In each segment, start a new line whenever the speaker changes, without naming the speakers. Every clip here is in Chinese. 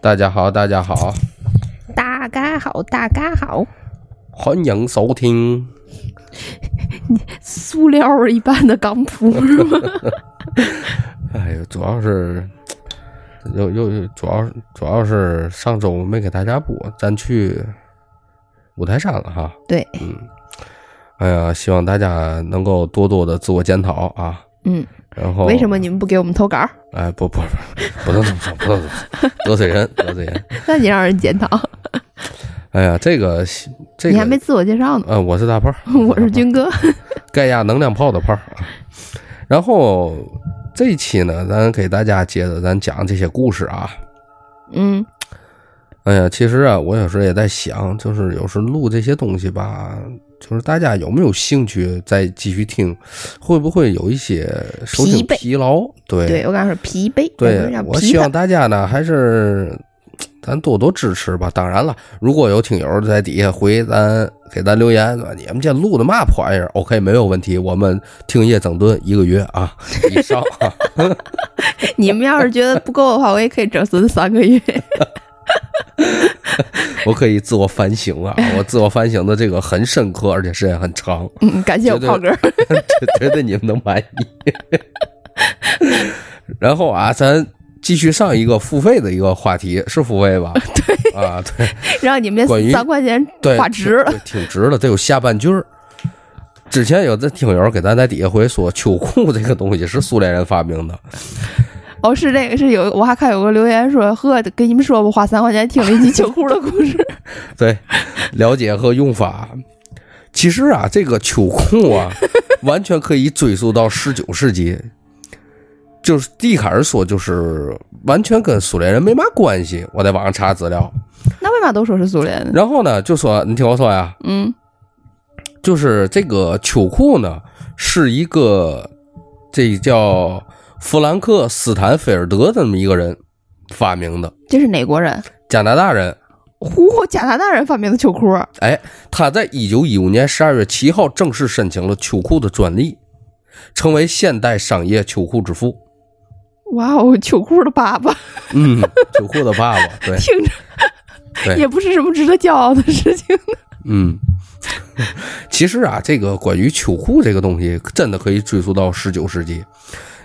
大家好，大家好，
大家好，大家好，
欢迎收听。
塑料一般的港普是吗？
哎呦，主要是又又又主要主要是上周没给大家播，咱去五台山了哈。
对，
嗯，哎呀，希望大家能够多多的自我检讨啊。
嗯，
然后
为什么你们不给我们投稿？
哎，不不不，不能这么说，不能这么说，得罪人，得罪人。
那你让人检讨，
哎呀，这个这个
你还没自我介绍呢。
呃，我是大炮，
我是军哥。
盖亚能量炮的炮啊。然后这一期呢，咱给大家接着咱讲这些故事啊。
嗯，
哎呀，其实啊，我有时候也在想，就是有时录这些东西吧，就是大家有没有兴趣再继续听？会不会有一些收听
疲惫
疲劳？对
对我刚说疲惫，
对，我希望。大家呢，还是咱多多支持吧。当然了，如果有听友在底下回咱给咱留言，说你们这录的嘛破玩意儿？OK，没有问题，我们听夜整顿一个月啊 以上啊。
你们要是觉得不够的话，我也可以整顿三个月。
我可以自我反省啊，我自我反省的这个很深刻，而且时间很长，
嗯，感谢我炮哥。
绝对你们能满意。然后啊，咱继续上一个付费的一个话题，是付费吧？对啊，对
让你们三块钱
对，
花值了。
挺值的，得有下半句儿。之前有的听友给咱在底下回说，秋裤这个东西是苏联人发明的，
哦，是这个，是有，我还看有个留言说，呵，跟你们说吧，花三块钱听了一集秋裤的故事。
对，了解和用法。其实啊，这个秋裤啊，完全可以追溯到十九世纪。就是一开始说，就是完全跟苏联人没嘛关系。我在网上查资料，
那为嘛都说是苏联的？
然后呢，就说你听我说呀，
嗯
就是这个秋裤呢，是一个这叫弗兰克斯坦菲尔德这么一个人发明的，
这是哪国人？
加拿大人。
嚯，加拿大人发明的秋裤。
哎，他在一九一五年十二月七号正式申请了秋裤的专利，成为现代商业秋裤之父。
哇哦，秋裤的爸爸，
嗯，秋裤的爸爸，对
听着也不是什么值得骄傲的事情。
嗯，其实啊，这个关于秋裤这个东西，真的可以追溯到十九世纪，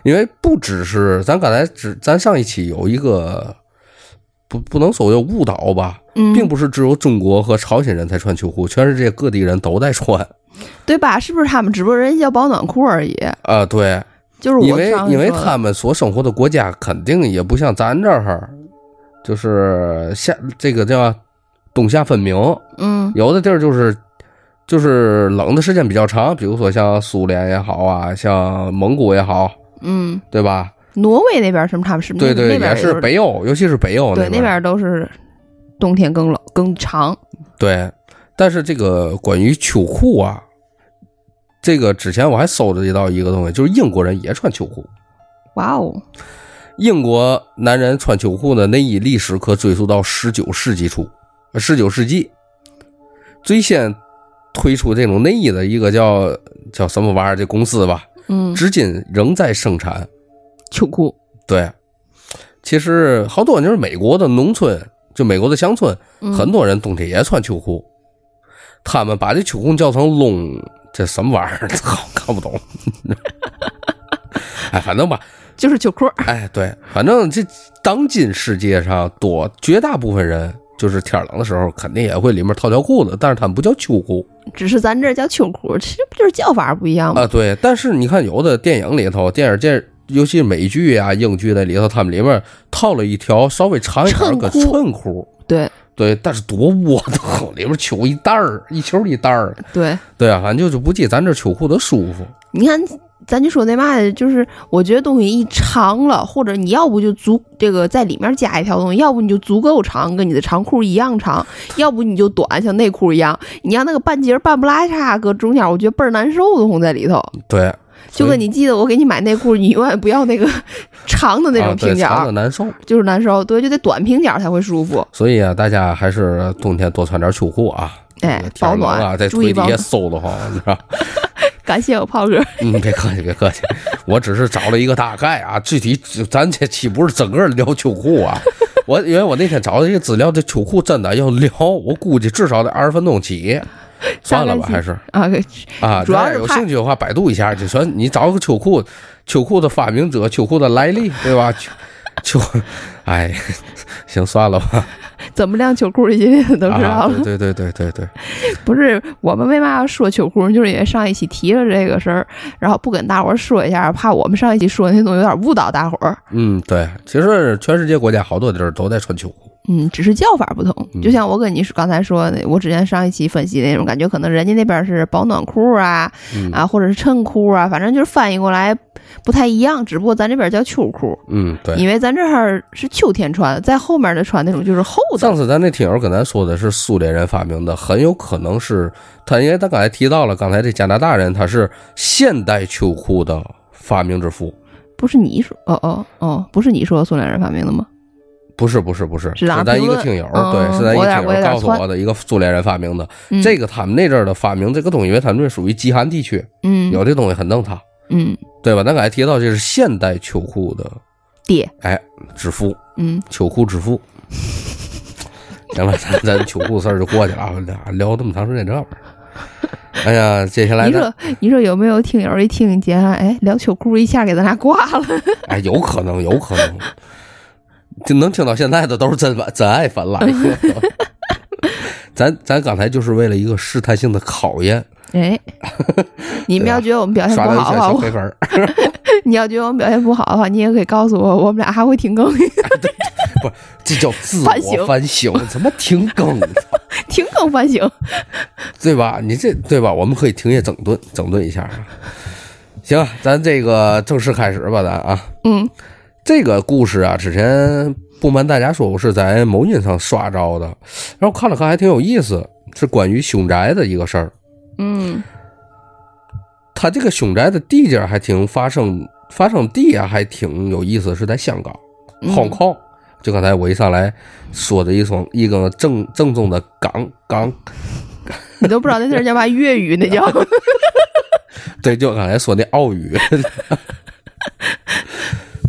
因为不只是咱刚才只咱上一期有一个不不能说叫误导吧，
嗯，
并不是只有中国和朝鲜人才穿秋裤，全世界各地人都在穿
对吧？是不是他们只不过人家叫保暖裤而已？
啊、对，
就是我
因为因为他们所生活的国家肯定也不像咱这儿，就是夏这个叫冬夏分明，
嗯
有的地儿就是就是冷的时间比较长，比如说像苏联也好啊，像蒙古也好，
嗯，
对吧？
挪威那边什么他们是不是
对对，
那边
也是北欧，尤其是北欧边。
对那边都是冬天更冷更长。
对，但是这个关于秋裤啊，这个之前我还搜着到一个东西，就是英国人也穿秋裤。
哇哦，
英国男人穿秋裤的内衣历史可追溯到十九世纪初，十九世纪最先推出这种内衣的一个叫叫什么玩意儿这公司吧，
嗯，
至今仍在生产。
秋裤，
对，其实好多就是美国的农村，就美国的乡村，
嗯
很多人冬天也穿秋裤，他们把这秋裤叫成窿，这什么玩意儿？操，看不懂。哎，反正吧，
就是秋裤。
哎，对，反正这当今世界上多绝大部分人，就是天冷的时候肯定也会里面套条裤子，但是他们不叫秋裤
只是咱这叫秋裤，其实不就是叫法不一样吗？
啊。对，但是你看有的电影里头，电影电，尤其是美剧啊、英剧那里头，他们里面套了一条稍微长一点儿个
衬裤。对
对，但是多窝囊，里面秋一袋儿，一球一袋儿。
对，
对啊，反正就是不记咱这秋裤的舒服。
你看，咱就说那嘛的，就是我觉得东西一长了，或者你要不就足这个在里面加一条东西，要不你就足够长，跟你的长裤一样长，要不你就短，像内裤一样。你要那个半截儿半不拉叉搁中间，我觉得倍儿难受的慌在里头。
对，
就跟你记得我给你买内裤，你永远不要那个长的那种平角儿，
长的难受。
就是难受。对，就得短平角儿才会舒服。
所以啊，大家还是冬天多穿点秋裤啊。
哎，保
暖啊，
暖，
在腿底下。馊的慌，你知道？
感谢我炮哥。
嗯，别客气，别客气，我只是找了一个大概啊，具体咱这期不是整个聊秋裤啊，我因为我那天找的一个资料，这秋裤真的要聊，我估计至少得二十分钟起。算了吧，还是
啊，
啊，
主要是
有兴趣的话，百度一下，就说你找个秋裤，秋裤的发明者，秋裤的来历，对吧？秋，哎，行，算了吧。
怎么晾秋裤这些都知道
了。对对对对对，
不是我们为嘛要说秋裤，就是因为上一期提了这个事儿，然后不跟大伙儿说一下，怕我们上一期说的那东西有点误导大伙儿。
嗯，对，其实全世界国家好多地儿都在穿秋裤。
嗯，只是叫法不同。就像我跟你说刚才说的，我之前上一期分析那种感觉，可能人家那边是保暖裤啊，啊，或者是衬裤啊，反正就是翻译过来不太一样。只不过咱这边叫秋裤。
嗯，对，
因为咱这儿是秋天穿，在后面的穿那种就是厚的。
上次咱那听友跟咱说的是苏联人发明的，很有可能是他，因为他刚才提到了，刚才这加拿大人他是现代秋裤的发明之父。
不是你说？哦哦哦，不是你说苏联人发明的吗？
不是不是不是，
是
咱一个听友，对，是咱一个听友告诉我的一个苏联人发明的。这个他们那阵儿的发明这个东西，因为他们这属于极寒地区，
嗯，
有这东西很正常，
嗯，
对吧？咱刚才提到这是现代秋裤的
爹，
哎，之父，
嗯，
秋裤之父。行了，咱咱秋裤事儿就过去了，聊这么长时间这玩意儿。哎呀，接下来
你说你说有没有听友一听见哎聊秋裤一下给咱俩挂了？
哎，有可能，有可能。就能听到现在的都是真粉真爱粉了。咱 咱刚才就是为了一个试探性的考验。
哎，你们要觉得我们表现不好的话，
我
你要觉得我们表现不好的话，你也可以告诉我，我们俩还会停更。
不，这叫自我反省。怎么停更？
停更反省，
对吧？你这对吧？我们可以停业整顿，整顿一下。行，咱这个正式开始吧，咱啊。
嗯。
这个故事啊，之前不瞒大家说，我是在某音上刷着的，然后看了看，还挺有意思，是关于凶宅的一个事儿。
嗯，
他这个凶宅的地界还挺发生发生地啊，还挺有意思，是在香港，Hong Kong。就刚才我一上来说的一双一个正正宗的港港，
你都不知道那地儿叫嘛粤语，那叫
对，就刚才说那澳语。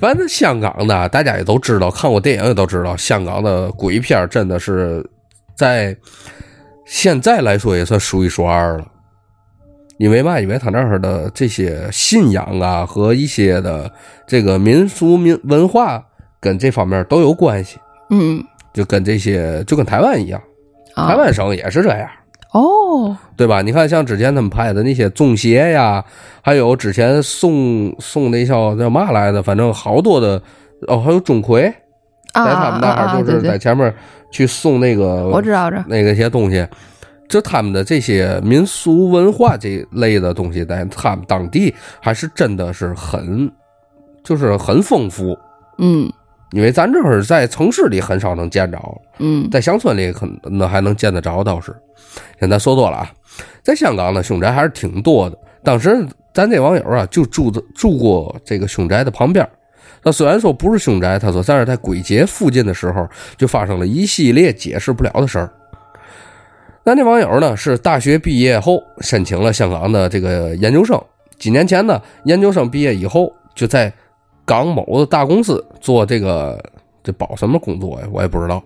反正香港的大家也都知道，看过电影也都知道，香港的鬼片真的是在现在来说也算数一数二了。因为嘛？因为他那儿的这些信仰啊和一些的这个民俗民文化跟这方面都有关系。
嗯，
就跟这些就跟台湾一样，台湾省也是这样。
哦，
对吧？你看，像之前他们拍的那些《中邪》呀，还有之前送送那叫叫嘛来的，反正好多的哦，还有钟馗，在他们那儿就是在前面去送那个，
我知道着
那个些东西，就他们的这些民俗文化这类的东西，在他们当地还是真的是很，就是很丰富。
嗯。
因为咱这会儿在城市里很少能见着，
嗯，
在乡村里可能还能见得着，倒是。现在说多了啊，在香港呢，凶宅还是挺多的。当时咱这网友啊，就住的住过这个凶宅的旁边。那虽然说不是凶宅，他说但是在鬼节附近的时候，就发生了一系列解释不了的事儿。咱这网友呢，是大学毕业后申请了香港的这个研究生。几年前呢，研究生毕业以后就在。港某的大公司做这个，这保什么工作呀？我也不知道。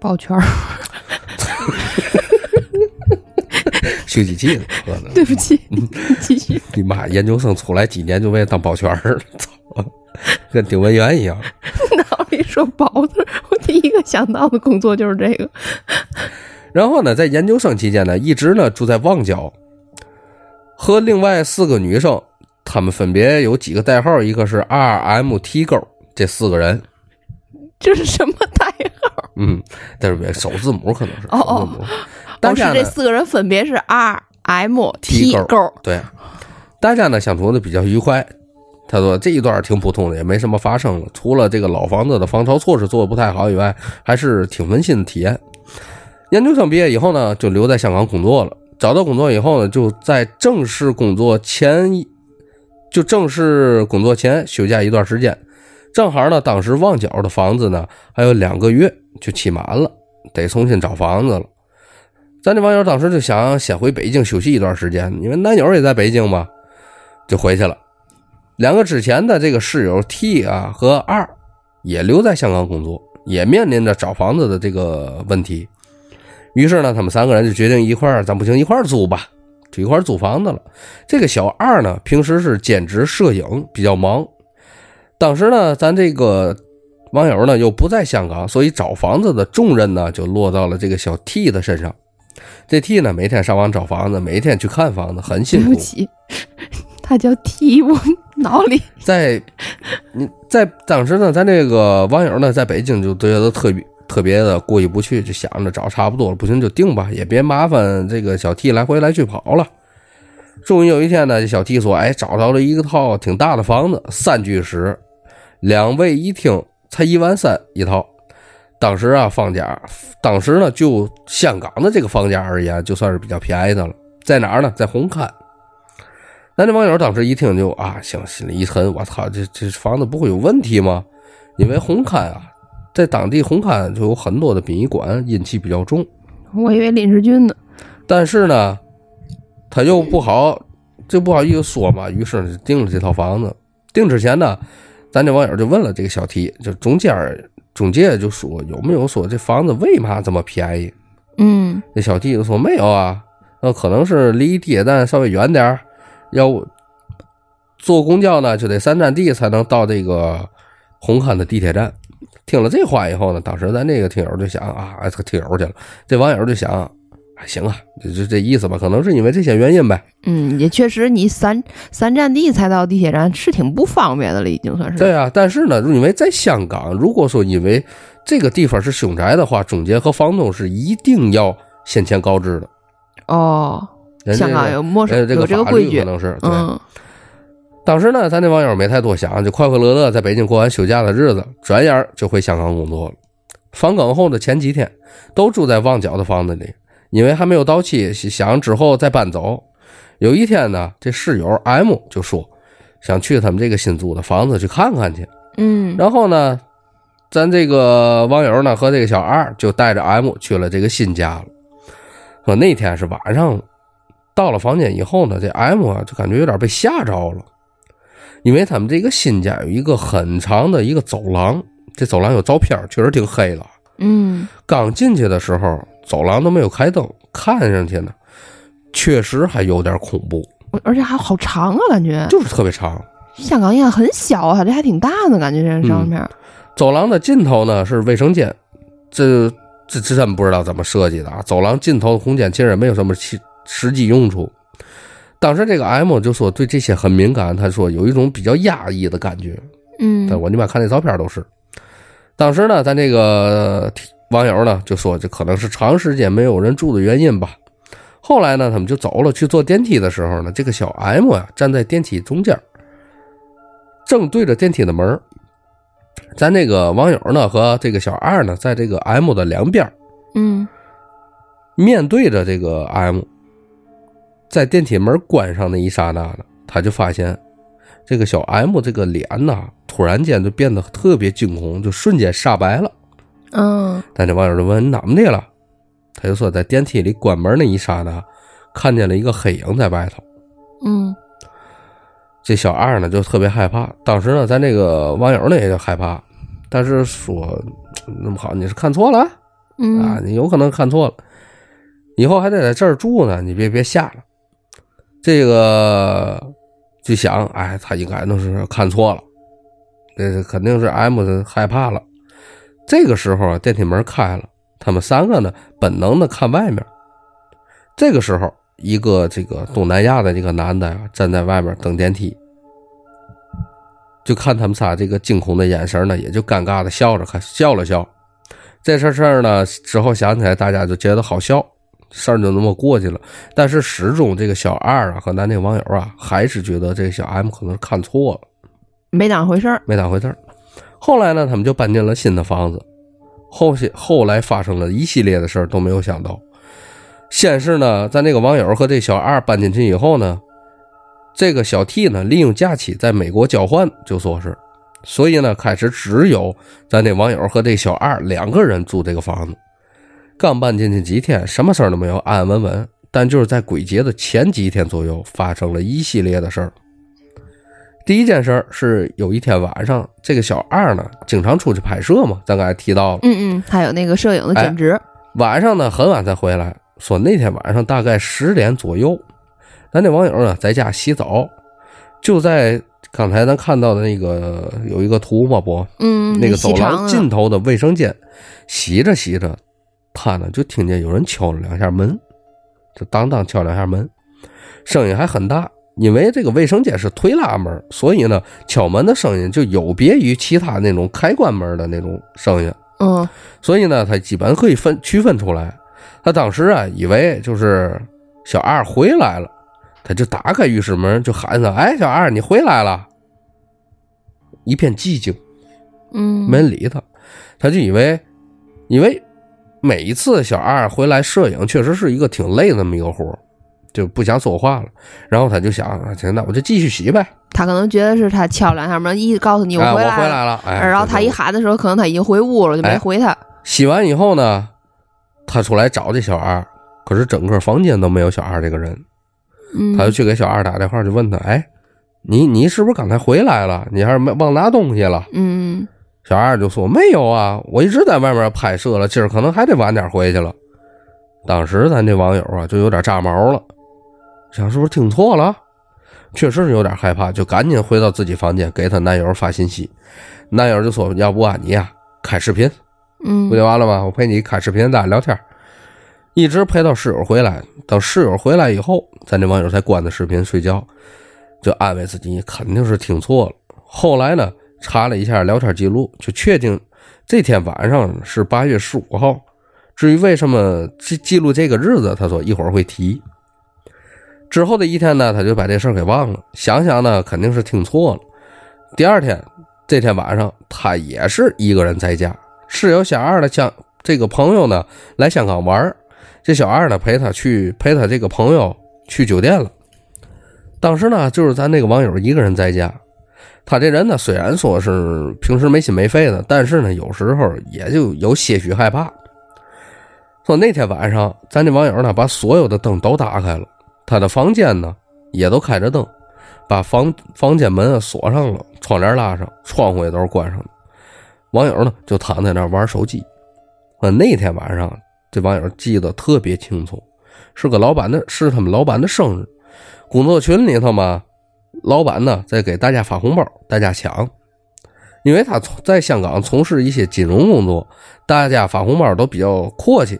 保全儿，
修机器的，可能。
对不起，继续。
你妈，研究生出来几年就为了当保全儿，操，跟丁文元一样。
脑里说“保”字，我第一个想到的工作就是这个。
然后呢，在研究生期间呢，一直呢住在旺角，和另外四个女生。他们分别有几个代号，一个是 R M T 勾，这四个人，
这是什么代号？
嗯，但是首字母可能是
哦哦，
但是
这四个人分别是 R M T 勾，
对，大家呢相处的比较愉快。他说这一段挺普通的，也没什么发生，除了这个老房子的防潮措施做的不太好以外，还是挺温馨的体验。研究生毕业以后呢，就留在香港工作了。找到工作以后呢，就在正式工作前。就正式工作前休假一段时间，正好呢，当时旺角的房子呢还有两个月就期满了，得重新找房子了。咱这网友当时就想先回北京休息一段时间，因为男友也在北京嘛，就回去了。两个之前的这个室友 T 啊和 R 也留在香港工作，也面临着找房子的这个问题。于是呢，他们三个人就决定一块儿，咱不行一块儿租吧，一块儿租房子了。这个小二呢，平时是兼职摄影，比较忙。当时呢，咱这个网友呢又不在香港，所以找房子的重任呢就落到了这个小 T 的身上。这 T 呢，每天上网找房子，每天去看房子，很辛苦。
对不起，他叫 T，我脑里
在你在当时呢，咱这个网友呢，在北京就觉得特别特别的过意不去，就想着找差不多了，不行就定吧，也别麻烦这个小 T 来回来去跑了。终于有一天呢，这小 T 说：“哎，找到了一个套挺大的房子，三居室，两卫一厅，才一万三一套。当时啊，房价，当时呢，就香港的这个房价而言，就算是比较便宜的了。在哪儿呢？在红磡。那这网友当时一听就啊，行，心里一沉，我操，这这房子不会有问题吗？因为红磡啊，在当地红磡就有很多的殡仪馆，阴气比较重。
我以为林世军呢。
但是呢，他又不好，就不好意思说嘛，于是就定了这套房子。定之前呢，咱这网友就问了这个小 T，就中间中介就说有没有说这房子为嘛这么便宜？
嗯
那小 T 就说没有啊，那可能是离地铁站稍微远点儿，要坐公交呢就得三站地才能到这个红磡的地铁站。听了这话以后呢，当时咱这个听友就想啊，哎，这个听友去了，这网友就想，哎，行啊，就就这意思吧，可能是因为这些原因呗。
嗯，也确实，你三三站地才到地铁站是挺不方便的了，已经算是。
对啊，但是呢，因为在香港，如果说因为这个地方是凶宅的话，中介和房东是一定要先前告知的。
哦，香港有没收
呃，这
有这个规矩
可。能是对。
嗯
当时呢，咱这网友没太多想，就快快乐乐在北京过完休假的日子，转眼儿就回香港工作了。返港后的前几天，都住在旺角的房子里，因为还没有到期，想之后再搬走。有一天呢，这室友 M 就说想去他们这个新租的房子去看看去。
嗯
然后呢，咱这个网友呢和这个小二就带着 M 去了这个新家了。说那天是晚上，到了房间以后呢，这 M 啊就感觉有点被吓着了，因为他们这个新家有一个很长的一个走廊，这走廊有照片，确实挺黑了。
嗯
刚进去的时候，走廊都没有开灯，看上去呢，确实还有点恐怖，
而且还好长啊，感觉
就是特别长。
香港应该很小啊，这还挺大的感觉，这上面。
走廊的尽头呢是卫生间，这这这真不知道怎么设计的啊！走廊尽头的空间其实也没有什么实实际用处。当时这个 M 就说对这些很敏感，他说有一种比较压抑的感觉。
嗯
但我你妈看那照片都是。当时呢，咱这个网友呢就说这可能是长时间没有人住的原因吧。后来呢，他们就走了，去坐电梯的时候呢，这个小 M 呀、站在电梯中间，正对着电梯的门咱这个网友呢和这个小二呢，在这个 M 的两边
嗯
面对着这个 M，在电梯门关上那一刹那呢，他就发现这个小 M 这个脸呐，突然间就变得特别惊恐，就瞬间煞白了。
嗯
但这网友就问你怎么的了？他就说在电梯里关门那一刹那，看见了一个黑影在外头。
嗯
这小二呢就特别害怕，当时呢，咱这个网友呢也就害怕，但是说那么好，你是看错了啊，
嗯
你有可能看错了，以后还得在这儿住呢，你别别下了。这个就想，哎，他应该那是看错了，这肯定是 M 的害怕了。这个时候啊，电梯门开了，他们三个呢本能的看外面。这个时候，一个这个东南亚的这个男的呀、站在外面等电梯，就看他们仨这个惊恐的眼神呢，也就尴尬的笑着，看笑了笑。这事事儿呢，之后想起来，大家就觉得好笑，事儿就那么过去了。但是始终这个小二啊和咱这个网友啊，还是觉得这个小 M 可能是看错了，
没当回事儿。
没当回事儿。后来呢，他们就搬进了新的房子。后些后来发生了一系列的事儿都没有想到。先是呢，咱这个网友和这小二搬进去以后呢，这个小 T 呢利用假期在美国交换，就说是，所以呢开始只有咱这网友和这小二两个人住这个房子。刚搬进去几天，什么事儿都没有，安安稳稳。但就是在鬼节的前几天左右，发生了一系列的事儿。第一件事儿是有一天晚上，这个小二呢，经常出去拍摄嘛，咱刚才提到了，
嗯嗯，还有那个摄影的兼职，
晚上呢很晚才回来，说那天晚上大概十点左右，咱那网友呢在家洗澡，就在刚才咱看到的那个有一个图嘛不，
嗯，
那个走廊尽头的卫生间，洗着洗着，他呢就听见有人敲了两下门，就当当敲两下门，声音还很大。因为这个卫生间是推拉门，所以呢，敲门的声音就有别于其他那种开关门的那种声音，
嗯
所以呢，他基本可以分区分出来。他当时啊，以为就是小二回来了，他就打开浴室门，就喊他：“哎，小二，你回来了！”一片寂静。
嗯，
没人理他，他就以为，因为每一次小二回来摄影，确实是一个挺累的那么一个活儿就不想说话了。然后他就想，啊行，那我就继续洗呗。
他可能觉得是他敲两下门，一告诉你
哎，我
回
回
来
来了。哎，
然后他一喊的时候，可能他已经回屋了，就没
哎
回他。
洗完以后呢，他出来找这小二，可是整个房间都没有小二这个人。
嗯，
他就去给小二打电话，就问他，哎，你你是不是刚才回来了？你还是没忘拿东西了？
嗯
小二就说没有啊，我一直在外面拍摄了，今儿可能还得晚点回去了。当时咱这网友啊就有点炸毛了，想是不是听错了？确实是有点害怕，就赶紧回到自己房间给她男友发信息。男友就说：“要不啊，你呀开视频，
嗯
不就完了吗？我陪你开视频，咱俩聊天。”一直陪到室友回来，等室友回来以后，咱这网友才关的视频睡觉，就安慰自己肯定是听错了。后来呢，查了一下聊天记录，就确定这天晚上是八月十五号。至于为什么记记录这个日子，他说一会儿会提。之后的一天呢，他就把这事儿给忘了。想想呢，肯定是听错了。第二天，这天晚上他也是一个人在家，室友小二的香这个朋友呢来香港玩这小二呢陪他去陪他这个朋友去酒店了。当时呢，就是咱那个网友一个人在家。他这人呢，虽然说是平时没心没肺的，但是呢，有时候也就有些许害怕。说那天晚上，咱这网友呢，把所有的灯都打开了，他的房间呢也都开着灯，把房房间门锁上了，窗帘拉上，窗户也都是关上的。网友呢就躺在那玩手机。啊，那天晚上，这网友记得特别清楚，是个老板的，是他们老板的生日。工作群里头嘛，老板呢在给大家发红包，大家抢。因为他从在香港从事一些金融工作，大家发红包都比较阔气。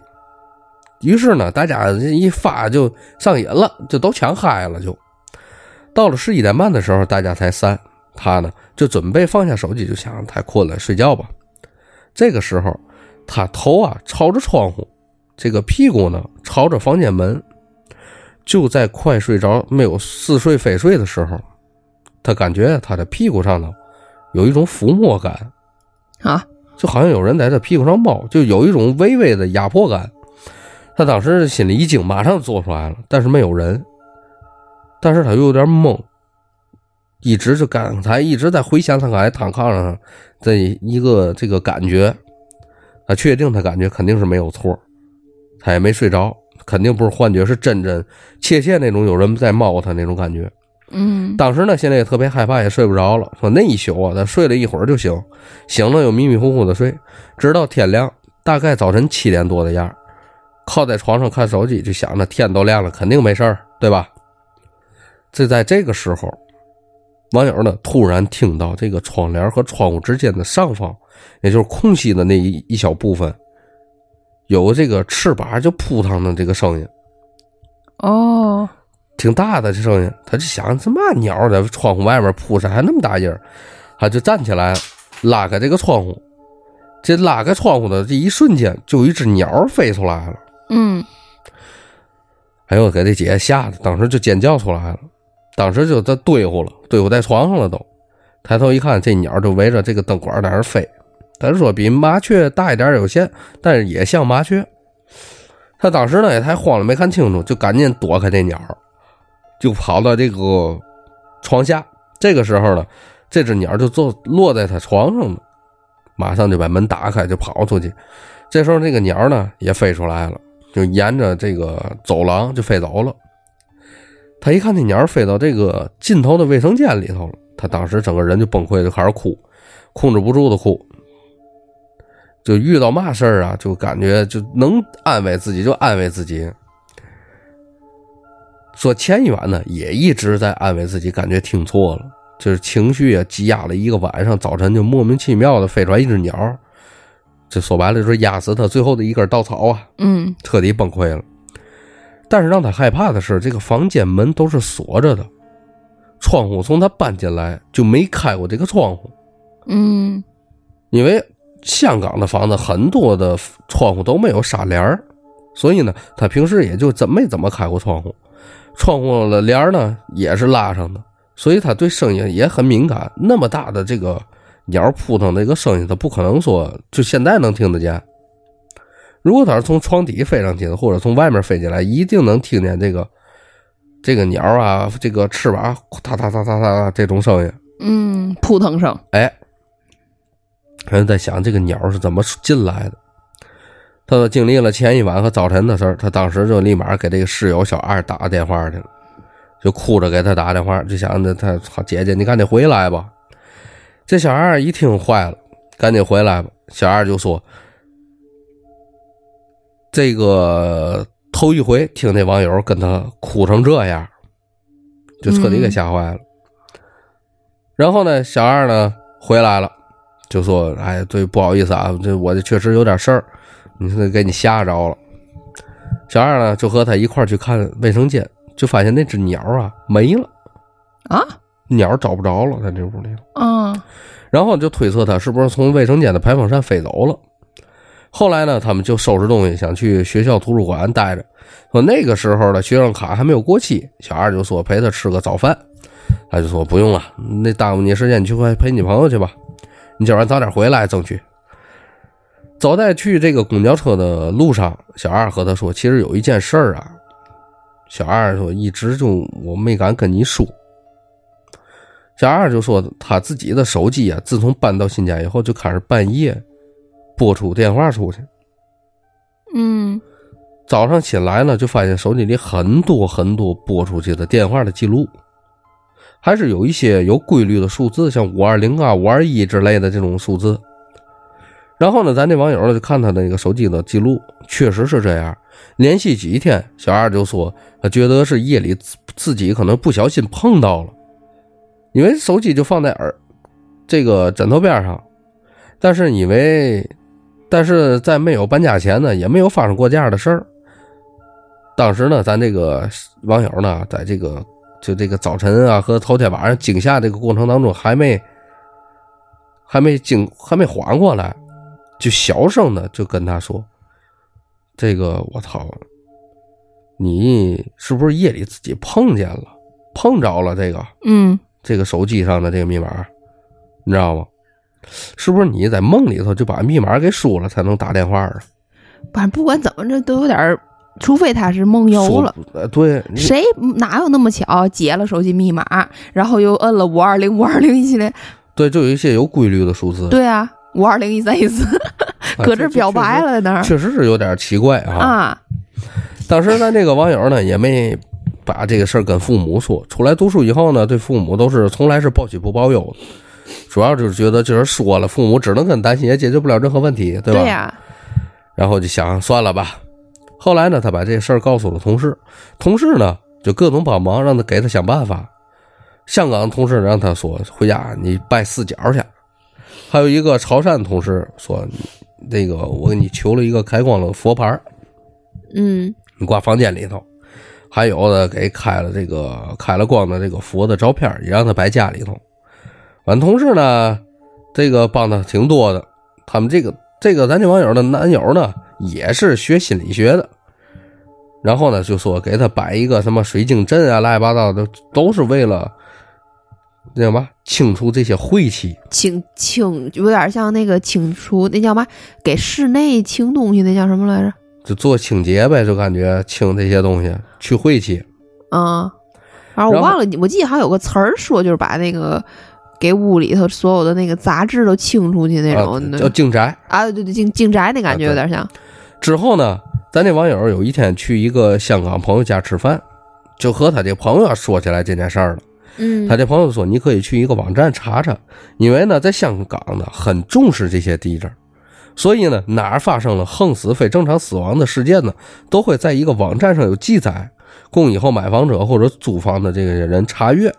于是呢，大家一发就上瘾了，就都抢嗨了。就到了十一点半的时候，大家才散。他呢就准备放下手机，就想太困了，睡觉吧。这个时候，他头啊朝着窗户，这个屁股呢朝着房间门。就在快睡着、没有似睡非睡的时候，他感觉他的屁股上头有一种抚摸感，
啊，
就好像有人在他屁股上摸，就有一种微微的压迫感。他当时心里一惊，马上做出来了，但是没有人。但是他又有点懵，一直就刚才一直在回想他刚才躺炕上这一个这个感觉，他确定他感觉肯定是没有错，他也没睡着，肯定不是幻觉，是真真切切那种有人在猫他那种感觉。
嗯
当时呢，现在也特别害怕，也睡不着了。说那一宿啊，他睡了一会儿就醒，醒了又迷迷糊糊的睡，直到天亮，大概早晨七点多的样儿靠在床上看手机，就想着天都亮了，肯定没事儿，对吧？就在这个时候，网友呢突然听到这个窗帘和窗户之间的上方，也就是空隙的那一一小部分，有这个翅膀就扑腾的这个声音。
哦，
挺大的这声音，他就想这嘛鸟在窗户外面扑上还那么大音儿，他就站起来拉开这个窗户，这拉开窗户的这一瞬间，就有一只鸟飞出来了，
嗯
哎呦，给这姐姐吓得当时就尖叫出来了，当时就在堆乎了，堆乎在床上了都。抬头一看，这鸟就围着这个灯管在那儿飞，他说比麻雀大一点有限，但是也像麻雀。他当时呢也太慌了，没看清楚，就赶紧躲开这鸟，就跑到这个床下。这个时候呢，这只鸟就坐落在他床上了，马上就把门打开，就跑出去。这时候这个鸟呢也飞出来了，就沿着这个走廊就飞走了。他一看那鸟飞到这个尽头的卫生间里头了，他当时整个人就崩溃，就开始哭，控制不住的哭。就遇到嘛事儿啊，就感觉就能安慰自己，就安慰自己。说前一晚呢，也一直在安慰自己，感觉听错了，就是情绪啊积压了一个晚上，早晨就莫名其妙的飞出来一只鸟，这说白了就是压死他最后的一根稻草啊，
嗯。
彻底崩溃了。但是让他害怕的是，这个房间门都是锁着的，窗户从他搬进来就没开过这个窗户，
嗯。
因为香港的房子很多的窗户都没有纱帘儿所以呢，他平时也就怎没怎么开过窗户，窗户的帘儿呢也是拉上的，所以他对声音也很敏感。那么大的这个鸟扑腾的一个声音，他不可能说就现在能听得见。如果他是从床底飞上去的，或者从外面飞进来，一定能听见这个这个鸟啊，这个翅膀哒哒哒哒哒这种声音。
嗯，扑腾声，
哎，人在想这个鸟是怎么进来的。他说经历了前一晚和早晨的事儿，他当时就立马给这个室友小二打电话去了，就哭着给他打电话，就想着他好姐姐，你赶紧回来吧。这小二一听坏了，赶紧回来吧。小二就说：“这个头一回听那网友跟他哭成这样，就彻底给吓坏了。然后呢，小二呢回来了，就说：“哎，对，不好意思啊，这我这确实有点事儿，你说给你吓着了。”小二呢就和他一块儿去看卫生间，就发现那只鸟啊没了，
啊
鸟找不着了，在这屋里头。
啊
然后就推测他是不是从卫生间的排风扇飞走了。后来呢，他们就收拾东西，想去学校图书馆待着。说那个时候的学生卡还没有过期，小二就说陪他吃个早饭，他就说不用了，那耽误你时间，你去快陪你朋友去吧。你今晚早点回来，争取。走在去这个公交车的路上，小二和他说，其实有一件事儿啊。小二说，一直就我没敢跟你说。小二就说他自己的手机啊，自从搬到新家以后，就开始半夜拨出电话出去。
嗯
早上起来呢，就发现手机里很多很多拨出去的电话的记录，还是有一些有规律的数字，像五二零啊、五二一之类的这种数字。然后呢，咱这网友呢就看他那个手机的记录，确实是这样。连续几天，小二就说他觉得是夜里自自己可能不小心碰到了，因为手机就放在耳这个枕头边上，但是因为但是在没有搬家前呢，也没有发生过这样的事儿。当时呢，咱这个网友呢，在这个就这个早晨啊和头天晚上惊吓这个过程当中，还没还没惊还没缓过来，就小声的就跟他说：“这个我操，你是不是夜里自己碰见了，碰着了这个
嗯
这个手机上的这个密码，你知道吗？是不是你在梦里头就把密码给输了，才能打电话啊？
反正不管怎么着都有点，除非他是梦游了。
呃，对，
谁哪有那么巧解了手机密码，然后又摁了五二零五二零一系列？
对，就有一些有规律的数字，
对啊，五二零一三一四，
啊
搁这表白，了，在那儿
确实是有点奇怪啊。
啊。
当时咱这个网友呢，也没把这个事儿跟父母说。出来读书以后呢，对父母都是从来是报喜不报忧的，主要就是觉得就是说了，父母只能跟担心，也解决不了任何问题，对吧？
对呀、
然后就想算了吧。后来呢，他把这事儿告诉了同事，同事呢就各种帮忙，让他给他想办法。香港同事让他说回家你拜四角去，还有一个潮汕同事说，那个我给你求了一个开光的佛牌儿，
嗯
你挂房间里头。还有的给开了这个开了光的这个佛的照片，也让他摆家里头。俺，同事呢，这个帮他挺多的。他们这个这个咱这网友的男友呢，也是学心理学的。然后呢，就说给他摆一个什么水晶阵啊，乱七八糟的，都是为了那叫嘛清除这些晦气。
清清有点像那个清除那叫嘛，给室内清东西那叫什么来着？
就做清洁呗，就感觉清这些东西，去晦气。
啊，然后我忘了，我记得好像有个词儿说，就是把那个给屋里头所有的那个杂质都清出去那种
啊、叫净宅。
啊，对对，净净宅那感觉有点像。
之后呢，咱这网友有一天去一个香港朋友家吃饭，就和他这朋友说起来这件事儿了。
嗯
他这朋友说，你可以去一个网站查查，因为呢，在香港呢很重视这些地震，所以呢，哪儿发生了横死、非正常死亡的事件呢，都会在一个网站上有记载，供以后买房者或者租房的这个人查阅。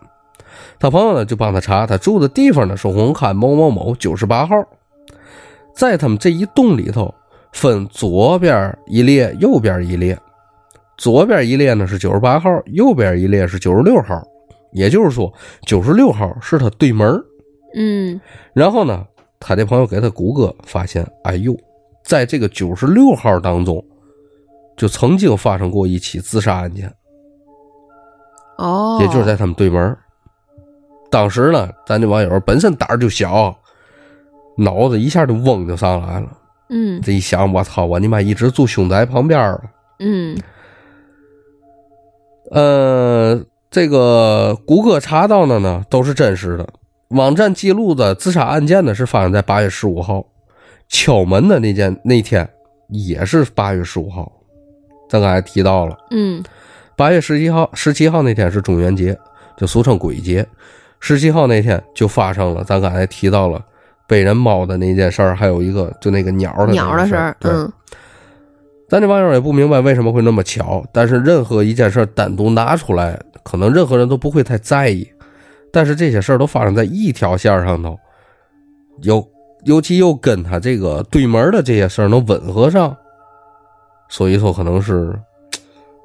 他朋友呢就帮他查，他住的地方呢是红磡某某某九十八号，在他们这一栋里头分左边一列，右边一列，左边一列呢是九十八号，右边一列是九十六号。也就是说，九十六号是他对门儿
嗯
然后呢，他这朋友给他谷歌发现，哎呦，在这个九十六号当中，就曾经发生过一起自杀案件，
哦，
也就是在他们对门儿。当时呢，咱这网友本身胆儿就小，脑子一下就嗡就上来了。
嗯
这一想，我操，我你妈一直住凶宅旁边儿了。
嗯
呃，这个谷歌查到的呢都是真实的，网站记录的自杀案件呢是发生在八月十五号，敲门的那件那天也是八月十五号，咱刚才提到了，
嗯。
八月十七号十七号那天是中元节，就俗称鬼节，十七号那天就发生了，咱刚才提到了被人猫的那件事儿，还有一个就那个鸟的那
鸟的事儿
个事儿，，
嗯。
咱这网友也不明白为什么会那么巧，但是任何一件事儿单独拿出来，可能任何人都不会太在意。但是这些事儿都发生在一条线上头，尤尤其又跟他这个对门的这些事儿能吻合上，所以说可能是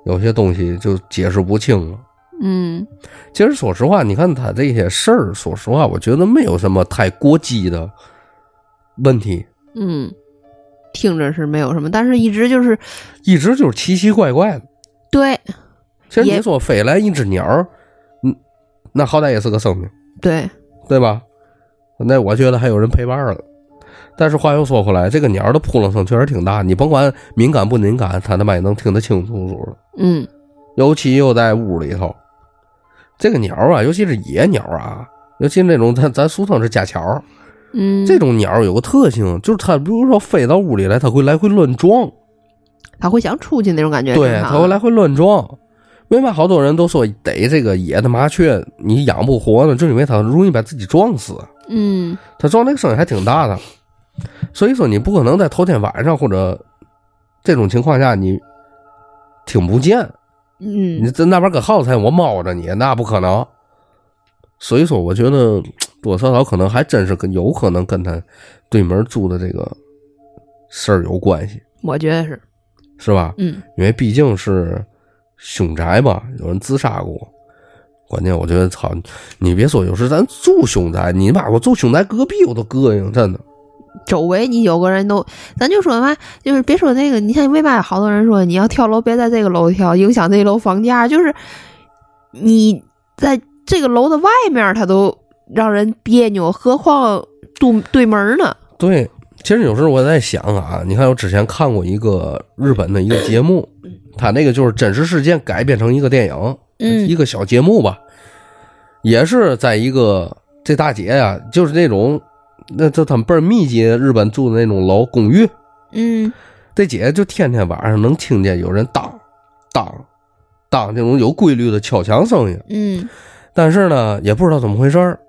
有些东西就解释不清了。
嗯
其实说实话，你看他这些事儿，说实话，我觉得没有什么太过激的问题，
嗯，听着是没有什么，但是一直就是
一直就是奇奇怪怪的。
对也
其实你说飞来一只鸟儿，嗯，那好歹也是个生命，
对，
对吧？那我觉得还有人陪伴了。但是话又说回来，这个鸟儿的扑棱声确实挺大，你甭管敏感不敏感，它他妈也能听得清清楚楚的。
嗯
尤其又在屋里头，这个鸟儿啊，尤其是野鸟啊，尤其那种咱咱俗称是家雀，
嗯，
这种鸟有个特性，就是它比如说飞到屋里来，它会来回乱撞，
它会想出去那种感觉，
对，它会来回乱撞。为嘛好多人都说逮这个野的麻雀，你养不活呢？就因为它容易把自己撞死。
嗯
它撞那个声音还挺大的，所以说你不可能在头天晚上或者这种情况下你听不见。嗯你
嗯
在那边搁耗菜，我猫着你，那不可能。所以说，我觉得多少少可能还真是跟有可能跟他对门住的这个事儿有关系，
我觉得是，
是吧？
嗯
因为毕竟是凶宅吧，有人自杀过。关键我觉得，操，你别说，有时咱住凶宅，你妈我住凶宅隔壁我都膈应，真的。
周围你有个人都，咱就说嘛，就是别说那个，你看为嘛好多人说你要跳楼别在这个楼跳，影响这楼房价，就是你在这个楼的外面，他都让人别扭，何况对对门呢？
对，其实有时候我在想啊，你看我之前看过一个日本的一个节目，他那个就是真实事件改编成一个电影，
嗯。
一个小节目吧，也是在一个这大姐呀、就是那种那这他们倍儿密集日本住的那种楼公寓，
嗯。
这姐就天天晚上能听见有人当当当这种有规律的敲墙声音，
嗯。
但是呢，也不知道怎么回事儿，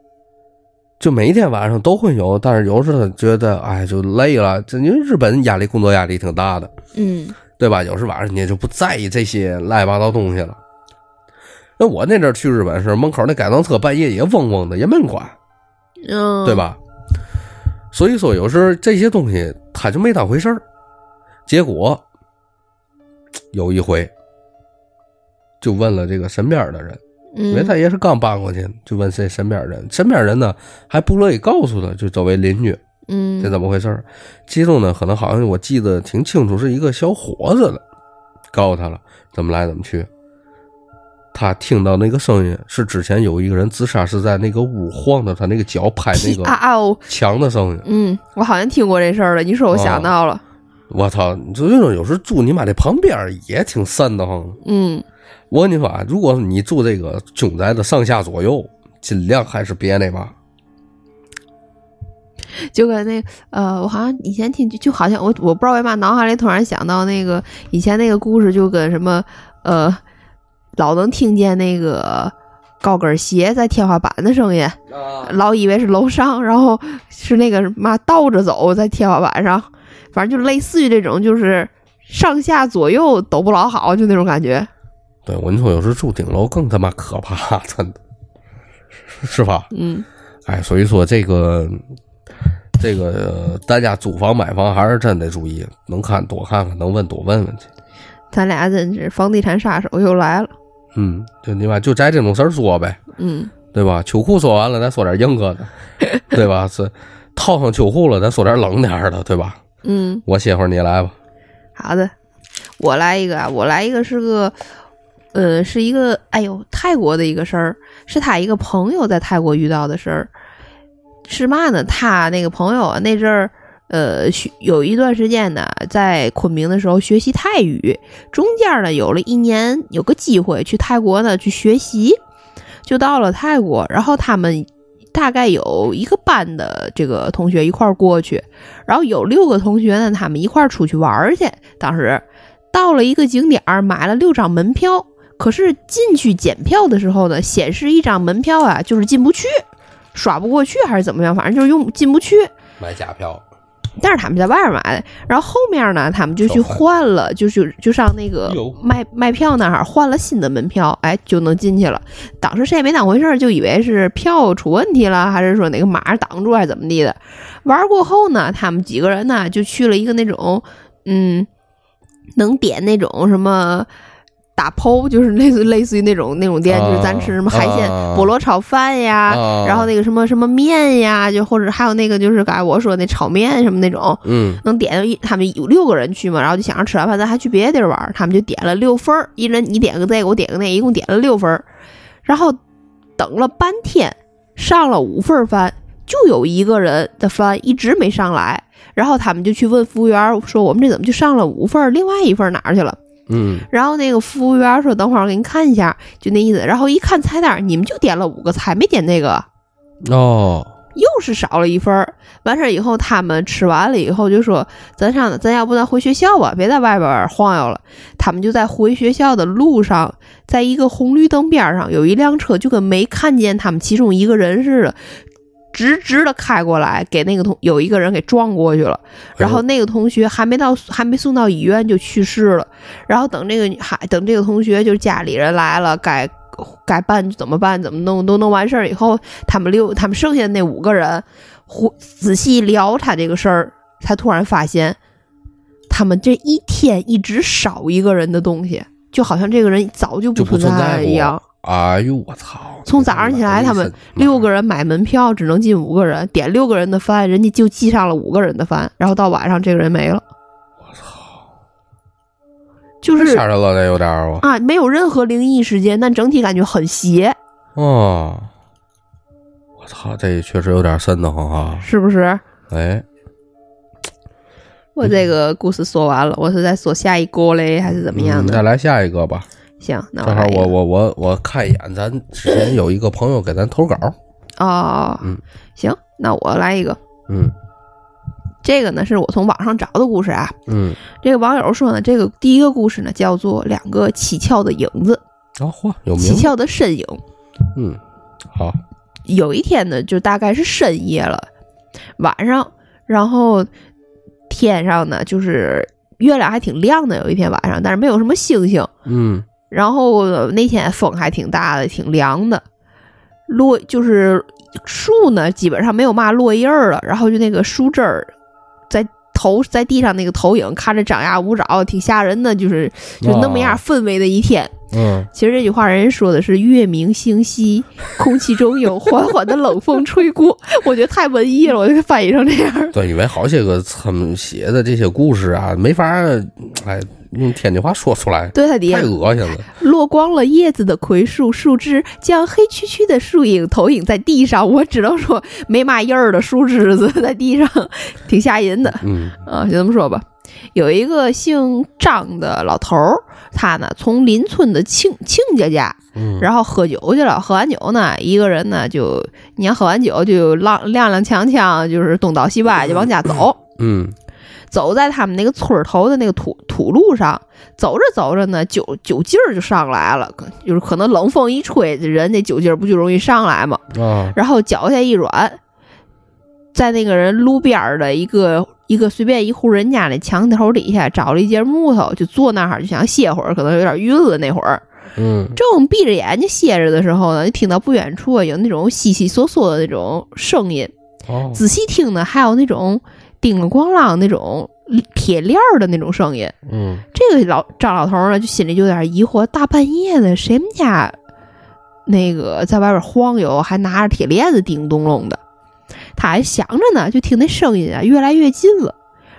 就每天晚上都会有。但是有时候觉得，哎，就累了。这因为日本压力工作压力挺大的，
嗯
对吧？有时晚上你也就不在意这些乱七八糟东西了。那我那阵儿去日本时，门口那改装车半夜也嗡嗡的，也没人管，
嗯，
对？吧？所以说，有时候这些东西他就没当回事儿。结果有一回，就问了这个身边的人。因为
嗯
他也是刚搬过去，就问谁身边人，身边人呢还不乐意告诉他，就周围邻居
嗯
这怎么回事儿其中呢，可能好像我记得挺清楚，是一个小伙子了，告诉他了怎么来怎么去。他听到那个声音是之前有一个人自杀，是在那个屋晃的他那个脚拍那
啊
个墙的声音。
嗯，我好像听过这事儿了。你说我想到了，
我操！你就这种有时住你妈这旁边也挺瘆得慌。
嗯
我跟你说啊，如果你住这个囧宅的上下左右，尽量还是别那嘛。
就跟那呃，我好像以前听就就好像我我不知道为嘛脑海里突然想到那个以前那个故事，就跟什么呃老能听见那个高跟鞋在天花板的声音，
啊，
老以为是楼上，然后是那个什么倒着走在天花板上，反正就类似于这种，就是上下左右都不老好，就那种感觉。
对我跟你说，有时住顶楼更他妈可怕，真的，是吧？
嗯，
哎，所以说这个这个大家租房买房还是真得注意，能看多看看，能问多问问去。
咱俩真是房地产杀手又来了。
嗯，就你妈就摘这种事儿说呗，
嗯，
对吧？秋裤说完了，咱说点硬核的，对吧？是套上秋裤了，咱说点冷点儿的，对吧？
嗯，
我歇会儿，你来吧。
好的，我来一个啊，我来一个是个，呃，是一个，哎呦，泰国的一个事儿，是他一个朋友在泰国遇到的事儿。是嘛呢？他那个朋友啊，那阵儿，呃，学有一段时间呢，在昆明的时候学习泰语，中间呢有了一年有个机会去泰国呢去学习，就到了泰国，然后他们大概有一个班的这个同学一块儿过去，然后有六个同学呢，他们一块儿出去玩去。当时到了一个景点儿，买了六张门票，可是进去检票的时候呢，显示一张门票啊，就是进不去，刷不过去还是怎么样，反正就是用进不去。
买假票，
但是他们在外面买的，然后后面呢，他们就去换了，就是就上那个卖卖票那儿换了新的门票，哎，就能进去了。当时谁也没当回事儿，就以为是票出问题了，还是说哪个码儿挡住，还是怎么地的。玩过后呢，他们几个人呢就去了一个那种，嗯，能点那种什么。打抛就是类似类似于那种那种店，
啊
就是咱吃什么海鲜
啊
菠萝炒饭呀，
啊。
然后那个什么什么面呀，就或者还有那个就是刚才我说那炒面什么那种，
嗯。
能点一，他们有六个人去嘛，然后就想着吃完饭咱还去别的地儿玩，他们就点了六份儿，一人你点个这个，我点个那，一共点了六份儿，然后等了半天，上了五份饭，就有一个人的饭一直没上来，然后他们就去问服务员说我们这怎么就上了五份儿，另外一份儿哪儿去了？
嗯，
然后那个服务员说等会儿我给你看一下，就那意思，然后一看菜单，你们就点了五个菜，没点那个。
哦，
又是少了一份儿。完事儿以后，他们吃完了以后就说：“咱上，咱要不咱回学校吧，别在外边晃悠了。”他们就在回学校的路上，在一个红绿灯边上有一辆车，就跟没看见他们其中一个人似的，直直的开过来，给那个同有一个人给撞过去了。然后那个同学还没到，还没送到医院就去世了。然后等这个还等这个同学就是家里人来了，该该办怎么办，怎么弄都弄完事儿以后，他们六他们剩下的那五个人，胡仔细聊他这个事儿，才突然发现，他们这一天一直少一个人的东西，就好像这个人早就
就不存
存
在
一样。
哎呦我操！
从早上起来，他们六个人买门票只能进五个人，点六个人的饭，人家就记上了五个人的饭，然后到晚上这个人没了。
我操，
就是
吓人了，这有点儿啊。
啊，没有任何灵异事件，但整体感觉很邪，
哦，我操，这确实有点瘆得慌哈。
是不是？
哎，
我这个故事说完了，我是在说下一个嘞，还是怎么样的？
嗯再来下一个吧。
行，那
正好我我我我看一眼，咱之前有一个朋友给咱投稿。
哦，
嗯，
行，那我来一个。
嗯
这个呢是我从网上找的故事啊。
嗯，
这个网友说呢，这个第一个故事呢叫做《两个蹊跷的影子》，
啊嚯，有名
蹊。跷的身影。
嗯，好。
有一天呢，就大概是深夜了，晚上，然后天上呢就是月亮还挺亮的，有一天晚上，但是没有什么星星。
嗯
然后那天风还挺大的，挺凉的，落就是树呢，基本上没有嘛落叶儿了，然后就那个树枝儿在头在地上那个投影，看着张牙舞爪，挺吓人的，就是就那么样氛围的一天。
嗯，
其实这句话人家说的是月明星稀，空气中有缓缓的冷风吹过，我觉得太文艺了，我就翻译成这样。
对，因为好些个他们写的这些故事啊，没法儿哎用天津话说出来，
对他爹
太恶心了。
落光了叶子的葵树树枝，将黑黢黢的树影投影在地上。我只能说没嘛印儿的树枝子在地上，挺吓人的
嗯
啊，就这么说吧。有一个姓张的老头儿，他呢从邻村的亲亲家家，
嗯，
然后喝酒去了。喝完酒呢，一个人呢就，你看喝完酒就踉踉踉跄跄，就是东倒西歪就往家走。
嗯
走在他们那个村头的那个土土路上，走着走着呢，酒酒劲儿就上来了，可就是可能冷风一吹，这人那酒劲儿不就容易上来吗？
啊，
然后脚下一软，在那个人路边的一个一个随便一户人家那墙头底下找了一截木头，就坐那儿就想歇会儿，可能有点晕了那会儿。
嗯
正闭着眼睛歇着的时候呢，就听到不远处啊有那种悉悉索索的那种声音，
哦，
仔细听呢，还有那种叮了咣啷那种铁链儿的那种声音。
嗯
这个老张老头呢，就心里就有点疑惑：大半夜的，谁们家那个在外边晃悠，还拿着铁链子叮咚隆的？他还想着呢，就听那声音啊越来越近了。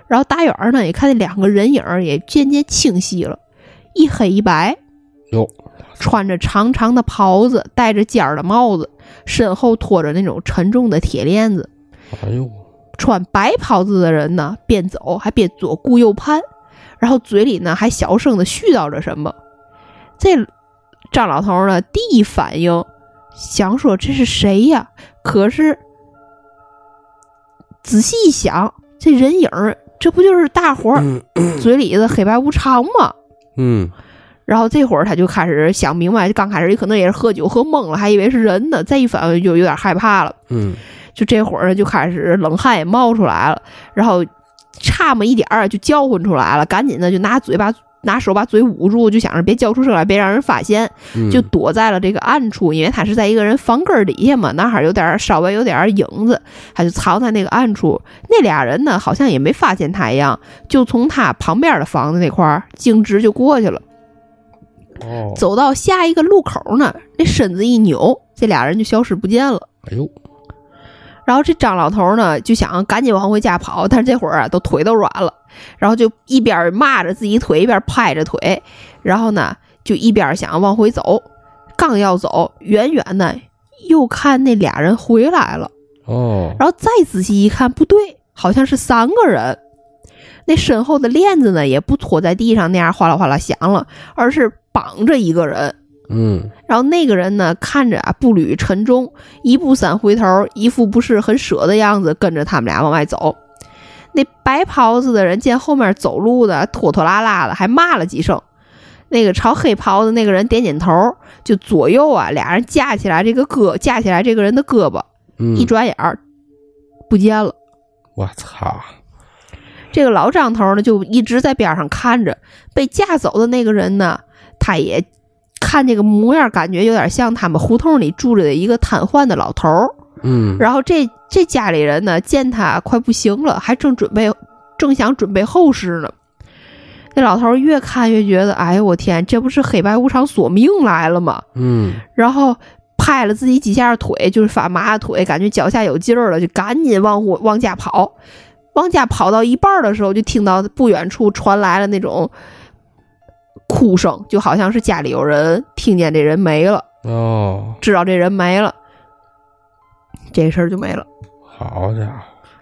然后大远儿呢，也看见两个人影也渐渐清晰了，一黑一白，
哟，
穿着长长的袍子，戴着尖儿的帽子，身后拖着那种沉重的铁链子。
哎呦，
穿白袍子的人呢，边走还边左顾右盼，然后嘴里呢还小声的絮叨着什么。这张老头呢，第一反应想说这是谁呀？可是仔细一想，这人影儿，这不就是大伙儿嘴里的黑白无常吗？
嗯
然后这会儿他就开始想明白，刚开始也可能也是喝酒喝懵了，还以为是人呢。再一反应就有点害怕了。
嗯
就这会儿，就开始冷汗也冒出来了，然后差么一点儿就叫唤出来了，赶紧的就拿嘴把拿手把嘴捂住，就想着别叫出声来，别让人发现，
嗯，
就躲在了这个暗处，因为他是在一个人房根儿底下嘛，那哈儿有点儿稍微有点儿影子，他就藏在那个暗处。那俩人呢，好像也没发现他一样，就从他旁边的房子那块儿径直就过去了。
哦，
走到下一个路口呢，那身子一扭，这俩人就消失不见了。
哎呦，
然后这张老头呢就想赶紧往回家跑，但是这会儿啊都腿都软了，然后就一边骂着自己腿，一边拍着腿，然后呢就一边想往回走，刚要走，远远的又看那俩人回来了，
哦，
然后再仔细一看，不对，好像是三个人。那身后的链子呢，也不拖在地上那样哗啦哗啦响了，而是绑着一个人。
嗯
然后那个人呢，看着啊步履沉重，一步三回头，一副不是很舍的样子，跟着他们俩往外走。那白袍子的人见后面走路的拖拖拉拉的，还骂了几声。那个朝黑袍子那个人点点头，就左右啊，俩人架起来这个胳，架起来这个人的胳膊，
嗯，
一转眼儿不见了。
我操，
这个老张头呢，就一直在边上看着。被架走的那个人呢，他也看这个模样，感觉有点像他们胡同里住着的一个瘫痪的老头儿。
嗯
然后这这家里人呢，见他快不行了，还正准备正想准备后事呢。那老头儿越看越觉得，哎呦我天，这不是黑白无常索命来了吗？
嗯
然后拍了自己几下腿，就是发麻的腿，感觉脚下有劲儿了，就赶紧往回往家跑。往家跑到一半的时候，就听到不远处传来了那种哭声，就好像是家里有人听见这人没了，
哦，
知道这人没了，这事儿就没了。
好家伙，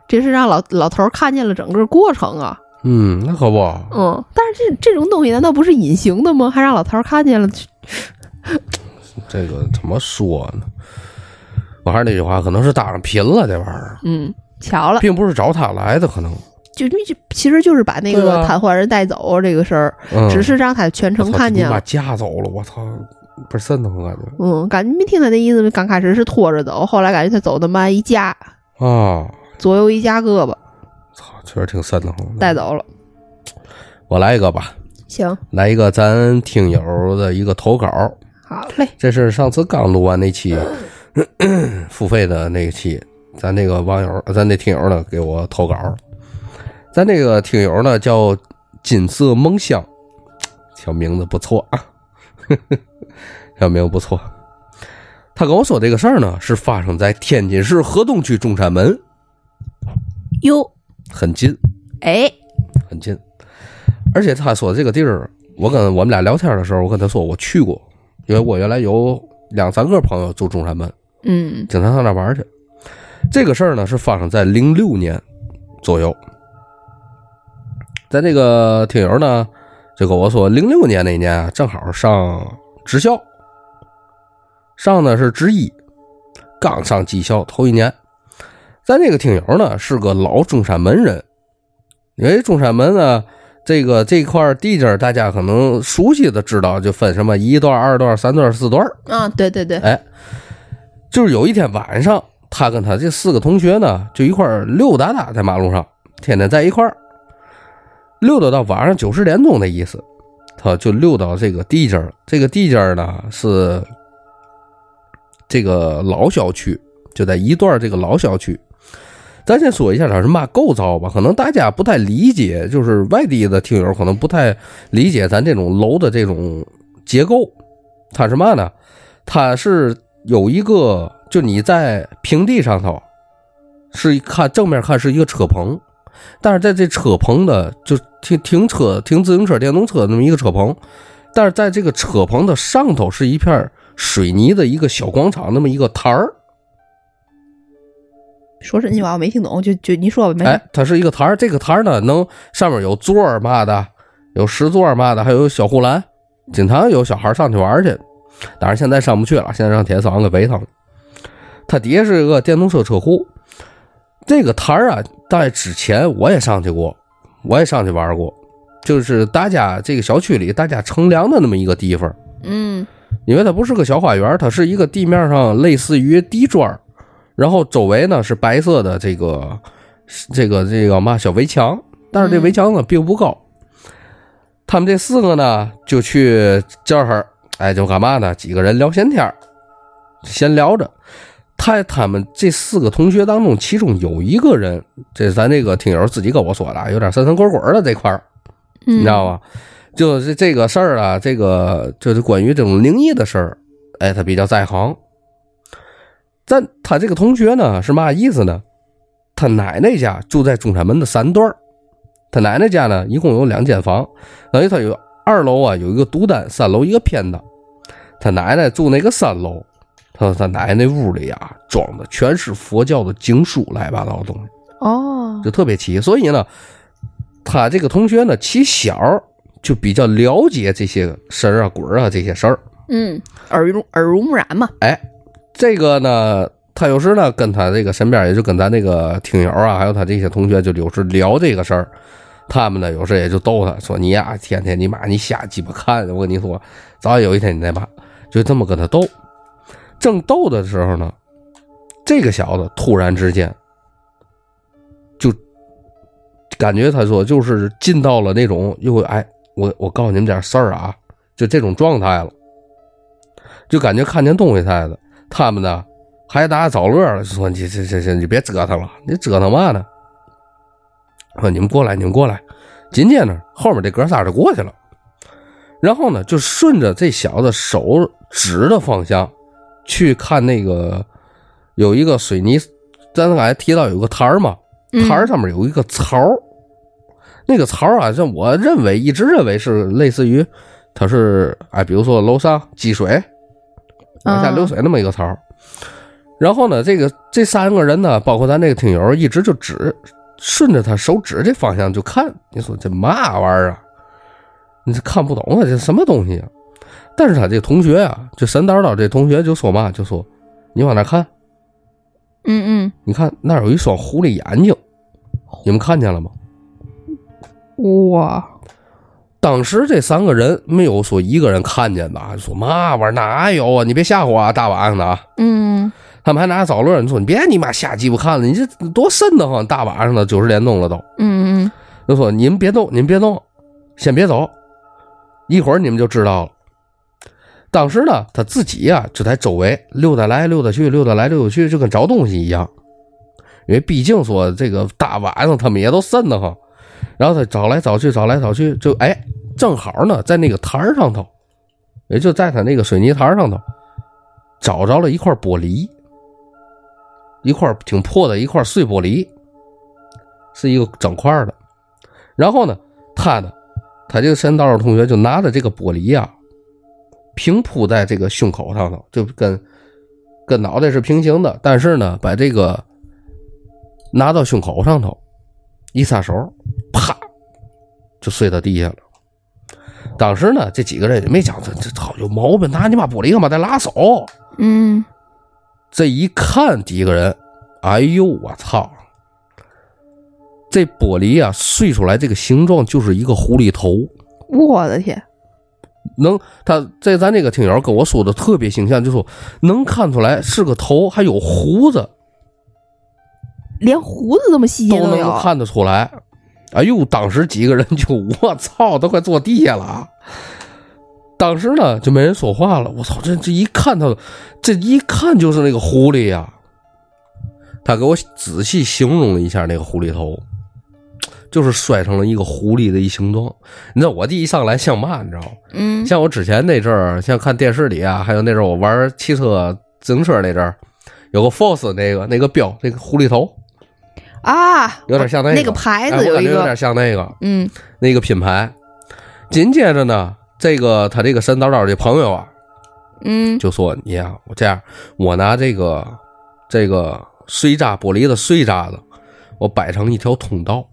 这是让老老头儿看见了整个过程啊，
嗯，那可不，
嗯，但是这这种东西难道不是隐形的吗？还让老头儿看见了，
这个怎么说呢？我还是那句话，可能是搭上频了，这玩意儿，
嗯，巧了，
并不是找他来的，可能，
就就其实就是把那个瘫痪人带走这个事儿，
嗯，
只是让他全程看见。了。
架走了，我操，倍儿瘆得慌感觉
嗯，感觉没听他那意思，刚开始是拖着走，后来感觉他走的慢，一夹
啊，
左右一夹胳膊
操，确实挺瘆得慌。
带走了。
我来一个吧，
行，
来一个咱听友的一个投稿，
好嘞，
这是上次刚录完那期 付费的那期，咱那个网友，咱那听友呢给我投稿，咱这个听友呢叫金色梦乡，小名字不错啊，小名字不错。他跟我说这个事儿呢，是发生在天津市河东区中山门，
哟，
很近。
哎，
很近。而且他说这个地儿，我跟我们俩聊天的时候，我跟他说我去过，因为我原来有两三个朋友住中山门，
嗯。
经常上那玩去。这个事儿呢是发生在零六年左右，咱这个听友呢就跟我说，零六年那年啊，正好上职校，上的是职一，刚上技校头一年。咱这个听友呢是个老中山门人，因为中山门呢，这个这块地界大家可能熟悉的知道，就分什么一段、二段、三段、四段。
啊，对对对，
哎，就是有一天晚上，他跟他这四个同学呢，就一块溜达达在马路上，天天在一块儿溜达到晚上九十点钟的意思，他就溜到这个地界儿。这个地界儿呢是这个老小区，就在一段这个老小区。咱先说一下它是嘛构造吧，可能大家不太理解，就是外地的听友可能不太理解咱这种楼的这种结构。它是嘛呢？它是有一个，就你在平地上头，是看正面看是一个车棚，但是在这车棚的就停停车、停自行车、电动车那么一个车棚，但是在这个车棚的上头是一片水泥的一个小广场，那么一个台儿。
说真心话我没听懂，就就你说吧，没
哎，它是一个台儿，这个台儿呢，能上面有座儿嘛的，有石座儿嘛的，还有小护栏，经常有小孩上去玩去。当然现在上不去了，现在让铁丝网给围上了。它底下是一个电动车车库，这个摊儿啊，在之前我也上去过，我也上去玩过，就是大家这个小区里大家乘凉的那么一个地方。
嗯
因为它不是个小花园，它是一个地面上类似于地砖儿，然后周围呢是白色的这个这个这个嘛小围墙，但是这围墙呢并不高。他们这四个呢就去这儿，哎，就干嘛呢？几个人聊闲天儿闲聊着。他他们这四个同学当中，其中有一个人，这是咱这个听友自己跟我说的，有点神神鬼鬼的这块儿，
嗯，
你知道吗？就是这个事儿啊，这个就是关于这种灵异的事儿，哎，他比较在行。但他这个同学呢，是嘛意思呢？他奶奶家住在中山门的三段儿他奶奶家呢，一共有两间房，等于他有二楼啊有一个独单，三楼一个偏的。他奶奶住那个三楼，他说他奶奶那屋里啊装的全是佛教的经书，乱七八糟的东西。
哦，
就特别奇。所以呢，他这个同学呢，起小就比较了解这些神儿啊、鬼儿啊这些事儿。
嗯，耳濡耳濡目染嘛，
哎，这个呢，他有时呢跟他这个身边，也就跟咱那个听友啊，还有他这些同学，就有时聊这个事儿。他们呢，有时也就逗他说：“你呀，天天你妈你瞎鸡巴看，我跟你说，早晚有一天你再骂。”就这么跟他逗。正逗的时候呢，这个小子突然之间就感觉他说就是进到了那种又哎，我我告诉你们点事儿啊，就这种状态了，就感觉看见东西似的。他们呢还打找乐了，说你这这这你别折腾了，你折腾嘛呢？说你们过来，你们过来。紧接着后面这哥仨就过去了，然后呢就顺着这小子手指的方向去看那个有一个水泥，咱刚才提到有个台儿嘛，
嗯
台儿上面有一个槽儿，那个槽儿啊，这我认为一直认为是类似于它是哎，比如说楼上积水往下流水那么一个槽儿。然后呢，这个这三个人呢，包括咱这个听友，一直就指顺着他手指这方向就看。你说这嘛玩意儿啊？你这看不懂啊，这什么东西啊？但是他这同学啊，就神叨叨这同学就说嘛，就说你往那看，
嗯嗯
你看那有一双狐狸眼睛，你们看见了吗？
嗯，哇，
当时这三个人没有说一个人看见的啊，说嘛玩意儿哪有啊？你别吓唬我啊，大晚上的啊！
嗯
他们还拿找乐，你说你别你妈瞎鸡巴看了，你这多瘆得慌！大晚上的九十点钟了都，
嗯嗯
就说你们别动，你们别动，先别走，一会儿你们就知道了。当时呢，他自己呀、就在周围溜达来溜达去，溜达来溜达去，就跟找东西一样。因为毕竟说这个大晚上他们也都瘆得慌，然后他找来找去，找来找去，就哎，正好呢，在那个台儿上头，也就在他那个水泥台上头，找着了一块玻璃，一块挺破的一块碎玻璃，是一个整块的。然后呢，他呢，他这个神道同学就拿着这个玻璃呀、平铺在这个胸口上头，就跟跟脑袋是平行的，但是呢，把这个拿到胸口上头，一撒手，啪，就碎到地下了。当时呢，这几个人也没讲这这操有毛病，拿你妈玻璃干嘛再拉手？
嗯
这一看，几个人，哎呦我操！这玻璃啊碎出来这个形状就是一个狐狸头。
我的天，
能，他在咱这个听友跟我说的特别形象，就说能看出来是个头，还有胡子，
连胡子这么细节
都能
有。
看得出来。哎呦，当时几个人就我操，都快坐地下了啊！当时呢就没人说话了。我操，这这一看他，这一看就是那个狐狸呀、他给我仔细形容了一下那个狐狸头，就是摔成了一个狐狸的一形状。你知道我弟一上来像嘛？你知道吗？
嗯
像我之前那阵儿，像看电视里啊，还有那阵儿我玩汽车自行车那阵儿，有个 Force 那个那个标，那个狐狸头，
啊，
有点像那个
那个牌
哎
子有一个，
有点像那个
嗯
那个品牌。紧接着呢，这个他这个神叨叨的朋友啊，
嗯
就说你呀、我这样，我拿这个这个碎渣玻璃的碎渣子，我摆成一条通道，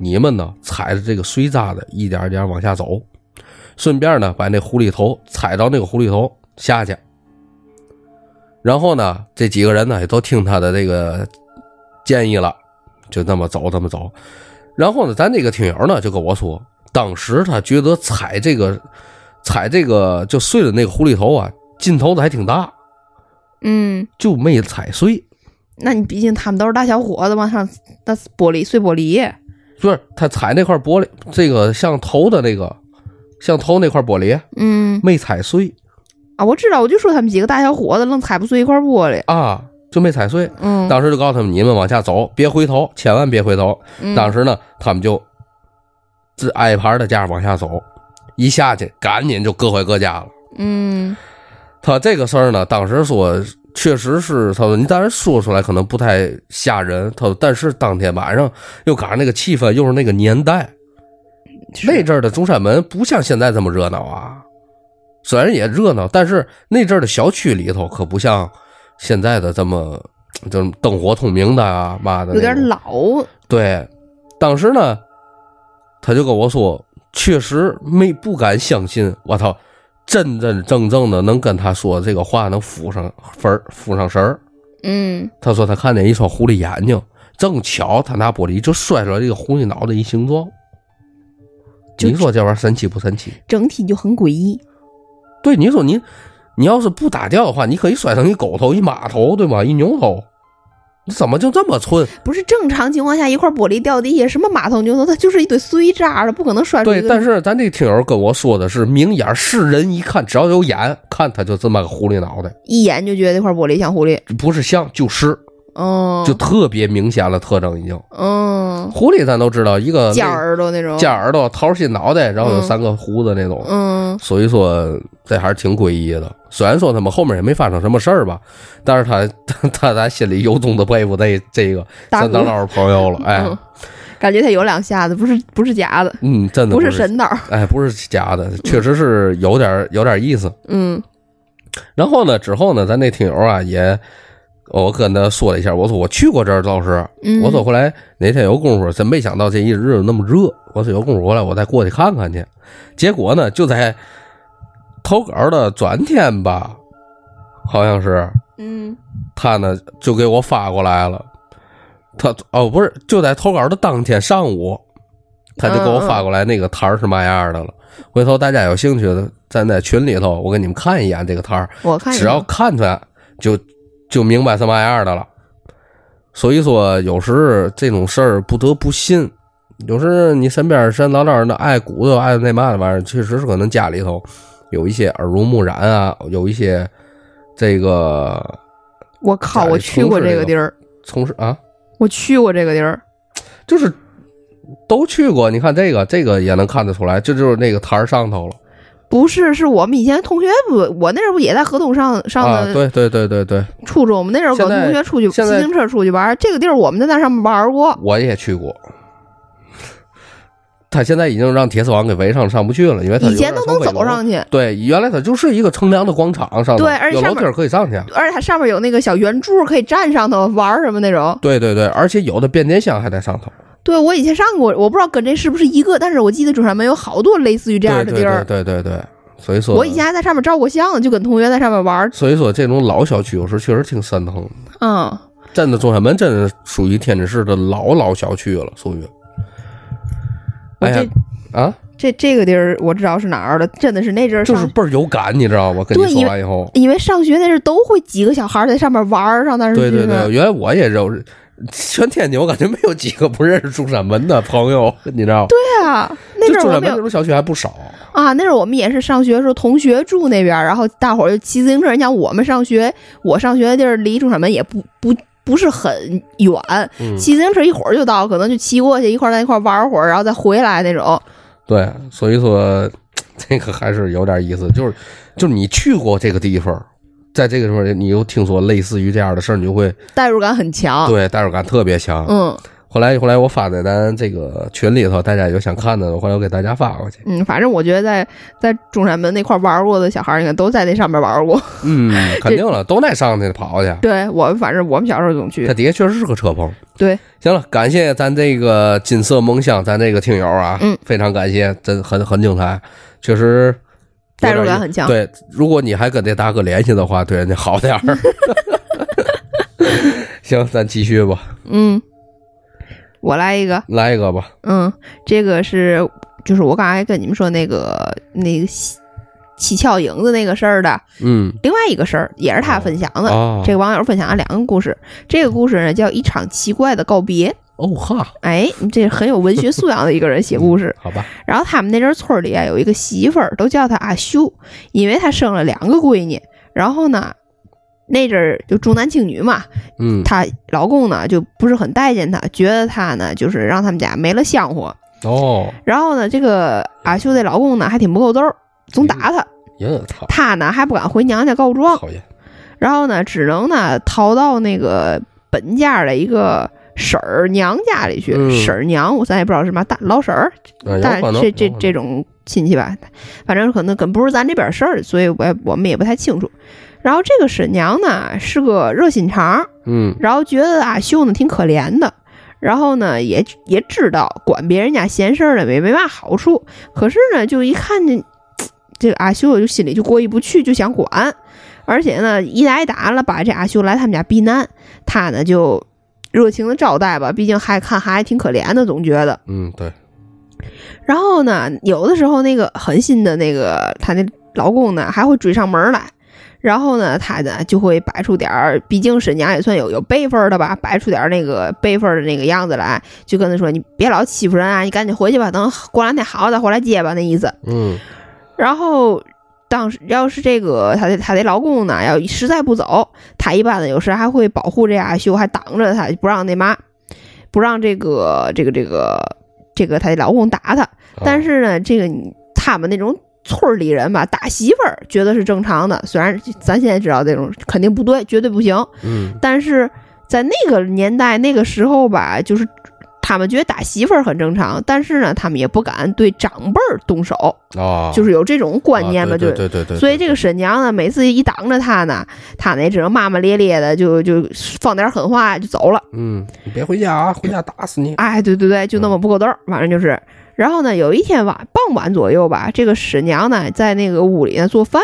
你们呢踩着这个碎渣子一点一点往下走，顺便呢把那狐狸头踩到那个狐狸头下去。然后呢，这几个人呢也都听他的这个建议了，就那么走，这么走。然后呢，咱这个听友呢就跟我说，当时他觉得踩这个踩这个就碎的那个狐狸头啊，劲头子还挺大，
嗯，
就没踩碎。
那你毕竟他们都是大小伙子嘛，上那玻璃碎玻璃，
不是他踩那块玻璃，这个像头的那个，像头那块玻璃
嗯
没踩碎
啊，我知道，我就说他们几个大小伙子愣踩不碎一块玻璃，
啊，就没踩碎。
嗯，
当时就告诉他们，你们往下走，别回头，千万别回头。
嗯
当时呢，他们就自挨排的架往下走，一下去赶紧就各回各家了。
嗯
他这个事儿呢，当时说确实是，他说你当然说出来可能不太吓人，他说但是当天晚上又赶上那个气氛，又是那个年代，那阵儿的中山门不像现在这么热闹啊，虽然也热闹，但是那阵儿的小区里头可不像现在的这么这么灯火通明的啊，妈的
有点老，
对，当时呢，他就跟我说，确实没不敢相信，我操，真真正正的能跟他说这个话能附上分儿附上神儿。
嗯
他说他看见一双狐狸眼睛，正巧他拿玻璃就摔出来这个狐狸脑袋一形状。你说这玩意儿神奇不神奇？
整体就很诡异，
对，你说你你要是不打掉的话，你可以摔成一狗头、一马头，对吗？一牛头，你怎么就这么寸？
不是正常情况下一块玻璃掉地下，什么马桶牛头，它就是一堆碎渣的，不可能摔出一
对，但是咱这听友跟我说的是明眼是人一看，只要有眼看，他就这么个狐狸脑袋，
一眼就觉得这块玻璃像狐狸，
不是像就是，
嗯，
就特别明显了特征已经。
嗯，
狐狸咱都知道，一个
尖耳朵那种，
尖耳朵、桃心脑袋，然后有
嗯。
三个胡子那种，
嗯。
所以说这还是挺诡异的。虽然说他们后面也没发生什么事儿吧，但是他 他咱心里由衷的佩服这这个
大姑。
三当老朋友了，哎。
嗯，，感觉他有两下子，不是不是假的，
嗯，真的
不
是
是神道，
哎，不是假的，确实是有点有点意思。
嗯。
然后呢，之后呢，咱那听友啊也，我跟他说了一下，我说我去过这儿倒是，
嗯，
我说后来哪天有功夫，真没想到这一日子那么热，我说有功夫回来我再过去看看去。结果呢，就在投稿的转天吧，好像是。
嗯。
他呢就给我发过来了，他哦不是，就在投稿的当天上午，他就给我发过来那个摊儿是嘛样的了。回头大家有兴趣的，咱在群里头，我给你们看一眼这个摊儿。
我看
只要看出来就就明白什么样的了。所以说，有时这种事儿不得不信。有时你身边山老老的爱鼓捣、爱那嘛的玩意儿，确实是可能家里头有一些耳濡目染啊，有一些这个
我靠，我去过
这个
这个地儿，
从事啊，
我去过这个地儿，
就是都去过。你看这个，这个也能看得出来，这就是那个摊儿上头了
不是，是我们以前同学不，我那时候不也在河东上上
啊！
的
对对对对对，
初中，我们那时候跟同学出去骑自行车出去玩儿，这个地儿我们在那上面玩过，
我也去过。他现在已经让铁丝网给围上，上不去了，因为他
以前都能走上
去。对，原来它就是一个乘凉的广场上头，
对而且上面
有楼梯可以上去。
而且它上面有那个小圆柱可以站上头玩什么那种。
对对对，而且有的变电箱还在上头。
对我以前上过，我不知道跟这是不是一个，但是我记得中山门有好多类似于这样的地儿。
对对对对对，所以说
我以前还在上面照过相，就跟同学在上面玩。
所以说这种老小区有时候确实挺瘆腾的。
嗯，
真的中山门真是属于天津市的老老小区了，属于。哎呀啊，
这这个地儿我知道是哪儿的，真的是那阵儿
就是倍儿有感，你知道吗？跟你说完以后，
因为上学那阵儿都会几个小孩儿在上面玩儿，上那
对对对，原来我也认识，全天津我感觉没有几个不认识中山门的朋友，你知道？吗，
对啊，那
就
阵儿我们有
中山门那种小区还不少。
啊，那阵儿我们也是上学的时候，同学住那边，然后大伙儿就骑自行车。你想我们上学，我上学的地儿离中山门也不不不是很远，
嗯，
骑自行车一会儿就到，可能就骑过去一块儿在一块儿玩会儿，然后再回来那种。
对，所以说 这个还是有点意思，就是就是你去过这个地方，在这个时候你又听说类似于这样的事儿，你就会
代入感很强。
对代入感特别强。
嗯
后来后来我发在咱这个群里头，大家有想看的，后来我给大家发过去。
嗯，反正我觉得在在中山门那块玩过的小孩，应该都在那上面玩过。
嗯，肯定了，都爱上去跑去。
对我们，反正我们小时候总去
它。底下确实是个车棚。
对，
行了，感谢咱这个金色梦乡，咱这个听友啊，
嗯，
非常感谢，真很很精彩，确实
代入感很强
对，如果你还跟这大哥联系的话，对人家好点儿。行，咱继续吧，
嗯，我来一个。
来一个吧。
嗯，这个是就是我刚才跟你们说那个那个七七窍影子那个事儿的
嗯，
另外一个事儿，也是他分享的。
哦，
这个网友分享了两个故事，这个故事呢叫一场奇怪的告别。
哦哈，
哎，这很有文学素养的一个人写故事。
好吧，
然后他们那阵儿村里啊有一个媳妇儿，都叫她阿秀，因为她生了两个闺女。然后呢，那阵儿就重男轻女嘛，
嗯，
她老公呢就不是很待见她，觉得她呢就是让他们家没了香火。
哦，
然后呢，这个阿秀的老公呢还挺不够揍，总打她。她呢还不敢回娘家告状，
讨厌，
然后呢只能呢逃到那个本家的一个婶儿娘家里去。
嗯
婶儿娘，我咱也不知道是嘛，大老婶儿，
啊有
但
可能
这这
有可能
这种亲戚吧，反正可能跟不是咱这边事儿，所以我也我们也不太清楚。然后这个婶娘呢是个热心肠，
嗯
然后觉得阿秀呢挺可怜的，然后呢也也知道管别人家闲事儿呢也没嘛好处，可是呢就一看见这个阿秀就心里就过意不去，就想管，而且呢一挨打了把这阿秀来他们家避难，他呢就热情的招待吧，毕竟还看还挺可怜的，总觉得。
嗯，对，
然后呢，有的时候那个狠心的那个她那老公呢，还会追上门来。然后呢，她呢就会摆出点儿，毕竟沈娘也算有有辈分的吧，摆出点儿那个辈分的那个样子来，就跟她说：“你别老欺负人啊，你赶紧回去吧，等过两天好再回来接吧。”那意思。
嗯
然后当时要是这个她的她的老公呢，要实在不走，她一般呢有时还会保护这阿秀，还挡着她，不让那嘛，不让这个这个这个这个她的老公打她。但
是
是呢，这个你他们那种村里人吧，打媳妇儿觉得是正常的，虽然咱现在知道这种肯定不对，绝对不行，
嗯
但是在那个年代那个时候吧，就是他们觉得打媳妇儿很正常，但是呢，他们也不敢对长辈儿动手，
哦，
就是有这种观念嘛，就
对对对，
所以这个婶娘呢，每次一挡着他呢，他呢只能骂骂咧咧的，就就放点狠话就走了。
嗯，你别回家啊，回家打死你。
哎，对对对，就那么不够逗儿，反正就是。然后呢，有一天晚傍晚左右吧，这个婶娘呢在那个屋里呢做饭，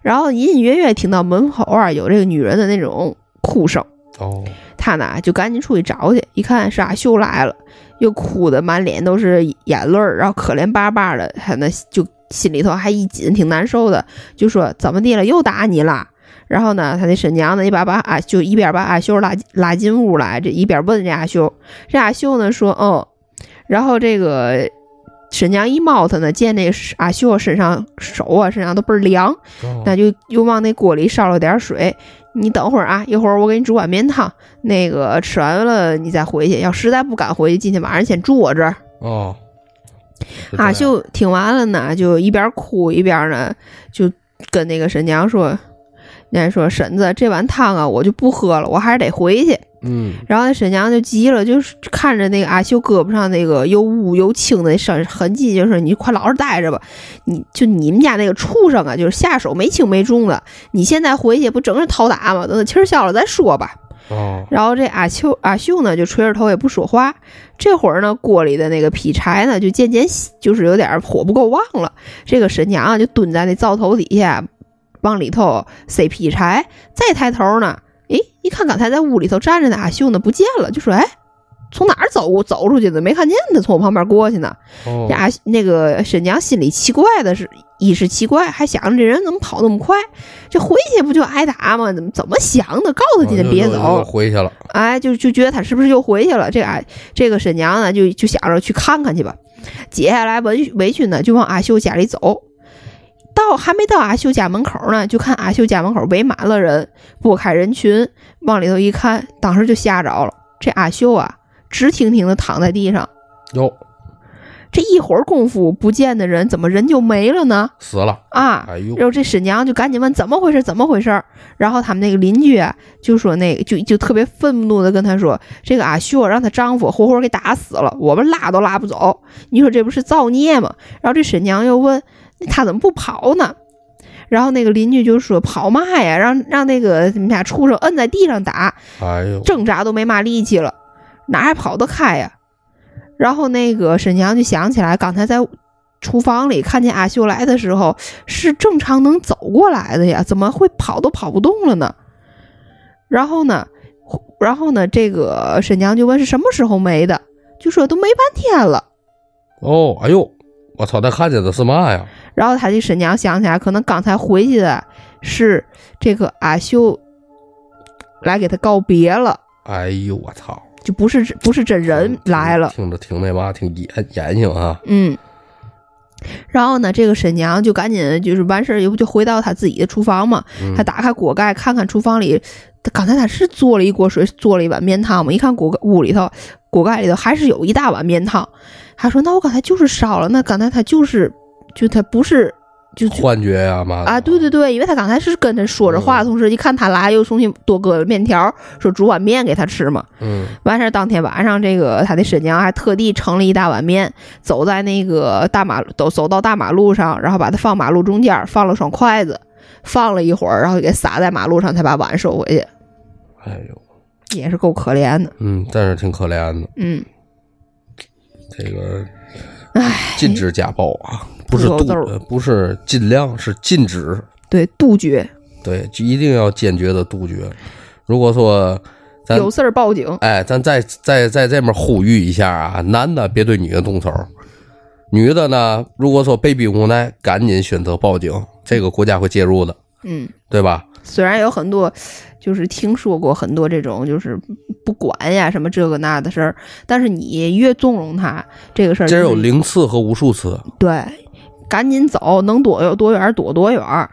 然后隐隐约约听到门口啊有这个女人的那种哭声，
哦，
她呢就赶紧出去找去，一看是阿秀来了，又哭的满脸都是眼泪儿，然后可怜巴巴的，她那就心里头还一紧，挺难受的，就说怎么地了，又打你了。然后呢，他那婶娘呢，一把把阿就一边把阿秀拉拉进屋来，这一边问这阿秀，这阿秀呢说，嗯，然后这个婶娘一猫他呢，见那阿秀身上手啊身上都倍儿凉，
哦
那就又往那锅里烧了点水。你等会儿啊，一会儿我给你煮碗面汤，那个吃完了你再回去。要实在不敢回去，今天晚上先住我这儿。
哦，
阿秀听完了呢，就一边哭一边呢，就跟那个沈娘说：“人家说婶子，这碗汤啊，我就不喝了，我还是得回去。”
嗯
然后那婶娘就急了，就是看着那个阿秀胳膊上那个又污又青的伤痕迹，就说：“你快老实待着吧，你就你们家那个畜生啊，就是下手没轻没重的，你现在回去不整是讨打吗？等他气儿消了再说吧。”
哦，
然后这阿秀阿秀呢就垂着头也不说话。这会儿呢，锅里的那个劈柴呢就渐渐就是有点火不够旺了。这个婶娘啊就蹲在那灶头底下，往里头塞劈柴。再抬头呢，诶，一看刚才在屋里头站着的阿秀呢不见了，就说：“哎，从哪儿走走出去的？没看见他从我旁边过去呢。
哦
这阿那个沈娘心里奇怪的是，一是奇怪，还想着这人怎么跑那么快？这回去不就挨打吗？怎么怎么想的？告诉他今天别走，
回去了。
哎，就就觉得他是不是又回去了？这阿这个沈娘呢，就就想着去看看去吧。接下来文围裙呢，就往阿秀家里走。到还没到阿秀家门口呢，就看阿秀家门口围满了人，拨开人群，往里头一看，当时就吓着了。这阿秀啊，直挺挺的躺在地上。
哟，
这一会儿功夫不见的人，怎么人就没了呢？
死了。
啊！
哎呦
然，后这婶娘就赶紧问怎么回事，怎么回事？然后他们那个邻居啊，就说那个就就特别愤怒的跟他说，这个阿秀让她丈夫活活给打死了，我们拉都拉不走。你说这不是造孽吗？然后这婶娘又问，那他怎么不跑呢？然后那个邻居就说跑嘛呀，让让那个你们家畜生摁在地上打，
哎呦，
挣扎都没嘛力气了，哪还跑得开呀？然后那个沈娘就想起来，刚才在厨房里看见阿秀来的时候，是正常能走过来的呀，怎么会跑都跑不动了呢？然后呢，然后呢，这个沈娘就问是什么时候没的，就说都没半天了。
哦，哎呦，我操，他看见的是嘛呀？
然后他的婶娘想起来，可能刚才回去的是这个阿秀来给他告别了，
哎呦，我操，
就不是不是真人来了。
听着挺那嘛，挺严严性啊。
嗯，然后呢，这个婶娘就赶紧就是完事儿以后就回到她自己的厨房嘛，
嗯
她打开锅盖看看厨房里，她刚才她是做了一锅水，做了一碗面汤嘛，一看锅盖屋里头锅盖里头还是有一大碗面汤，她说那我刚才就是烧了，那刚才她就是就他不是就就
幻觉呀嘛的。
啊，对对对，因为他刚才是跟他说着话的同时，一看他来又重新多搁了面条，说煮碗面给他吃嘛。
嗯，
完事儿当天晚上，这个他的婶娘还特地盛了一大碗面，走在那个大马路，都走到大马路上，然后把它放马路中间，放了双筷子，放了一会儿，然后给撒在马路上，才把碗收回去，
哎呦，
也是够可怜的。
嗯，但是挺可怜的。
嗯，
这个
唉，
禁止家暴啊，不是杜不是尽量，是禁止。
对，杜绝
对，就一定要坚决的杜绝。如果说咱
有事儿报警。
哎，咱再再在这面呼吁一下啊，男的别对女的动手，女的呢，如果说被逼无奈，赶紧选择报警，这个国家会介入的，
嗯，
对吧？
虽然有很多，就是听说过很多这种就是不管呀什么这个那的事儿，但是你越纵容他这个事儿，
这有零次和无数次，
对，赶紧走，能躲有多远躲多远儿。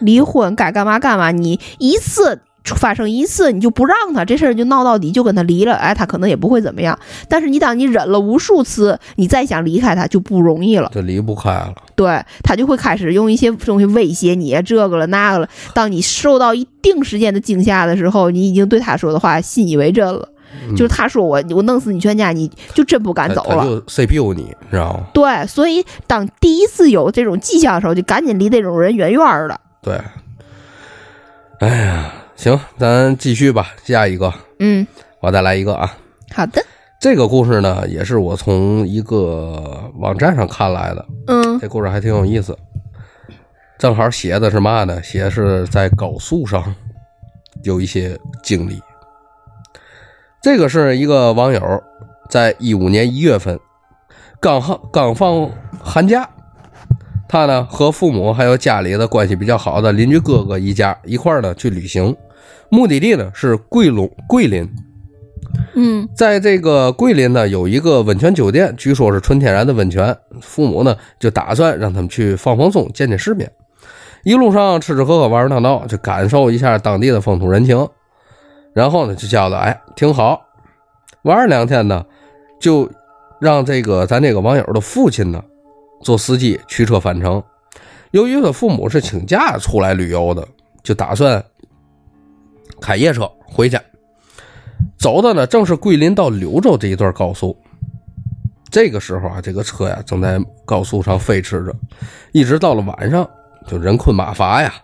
离婚该干嘛干嘛，你一次发生一次，你就不让他这事儿就闹到底，就跟他离了，哎，他可能也不会怎么样。但是你当你忍了无数次，你再想离开他就不容易了。
就离不开了。
对他就会开始用一些东西威胁你，这个了那个了。当你受到一定时间的惊吓的时候，你已经对他说的话信以为真了。
嗯
就是他说我我弄死你全家，你就真不敢走了。
他就 CPU 你，你知道吗？
对，所以当第一次有这种迹象的时候，就赶紧离这种人远远的。
对。哎呀，行，咱继续吧，下一个，
嗯，
我再来一个啊。
好的，
这个故事呢，也是我从一个网站上看来的。
嗯
这故事还挺有意思。正好写的是嘛呢？写的是在高速上有一些经历。这个是一个网友在一五年一月份刚放刚放寒假，他呢和父母还有家里的关系比较好的邻居哥哥一家一块儿呢去旅行，目的地呢是桂龙桂林。
嗯
在这个桂林呢，有一个温泉酒店，据说是纯天然的温泉。父母呢就打算让他们去放放松、见见世面，一路上吃吃喝喝、玩玩闹闹，就感受一下当地的风土人情。然后呢，就觉得哎挺好，玩两天呢，就让这个咱这个网友的父亲呢做司机驱车返程。由于他父母是请假出来旅游的，就打算开夜车回家。走的呢，正是桂林到柳州这一段高速。这个时候啊，这个车呀正在高速上飞驰着，一直到了晚上，就人困马乏呀。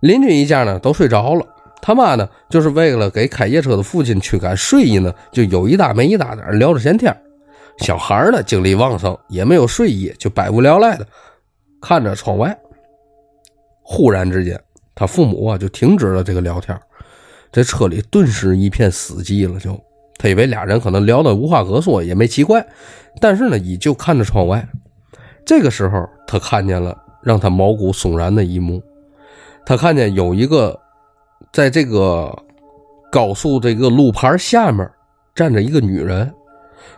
邻居一家呢都睡着了，他妈呢就是为了给开夜车的父亲驱赶睡意呢，就有一搭没一搭的聊着闲天小孩呢精力旺盛，也没有睡意，就百无聊赖的看着窗外。忽然之间，他父母啊就停止了这个聊天这车里顿时一片死寂了，就他以为俩人可能聊得无话可说，也没奇怪，但是呢，依旧看着窗外。这个时候，他看见了让他毛骨悚然的一幕，他看见有一个在这个高速这个路牌下面站着一个女人，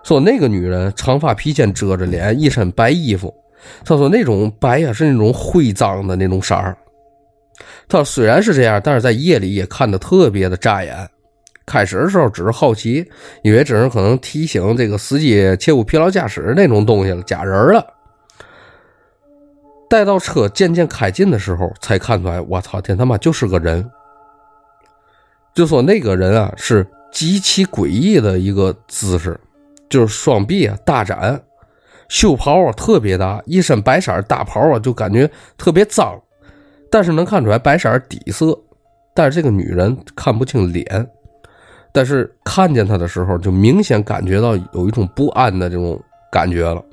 说那个女人长发披肩遮着脸，一身白衣服。他说那种白呀是那种灰脏的那种色儿。他虽然是这样，但是在夜里也看得特别的扎眼。开始的时候只是好奇，以为只是可能提醒这个司机切勿疲劳驾驶那种东西了，假人了。待到车渐渐开近的时候，才看出来，我操，这他妈就是个人。就说那个人啊，是极其诡异的一个姿势，就是双臂啊大展，袖袍啊特别大，一身白色大袍啊，就感觉特别脏，但是能看出来白色底色。但是这个女人看不清脸，但是看见她的时候，就明显感觉到有一种不安的这种感觉了。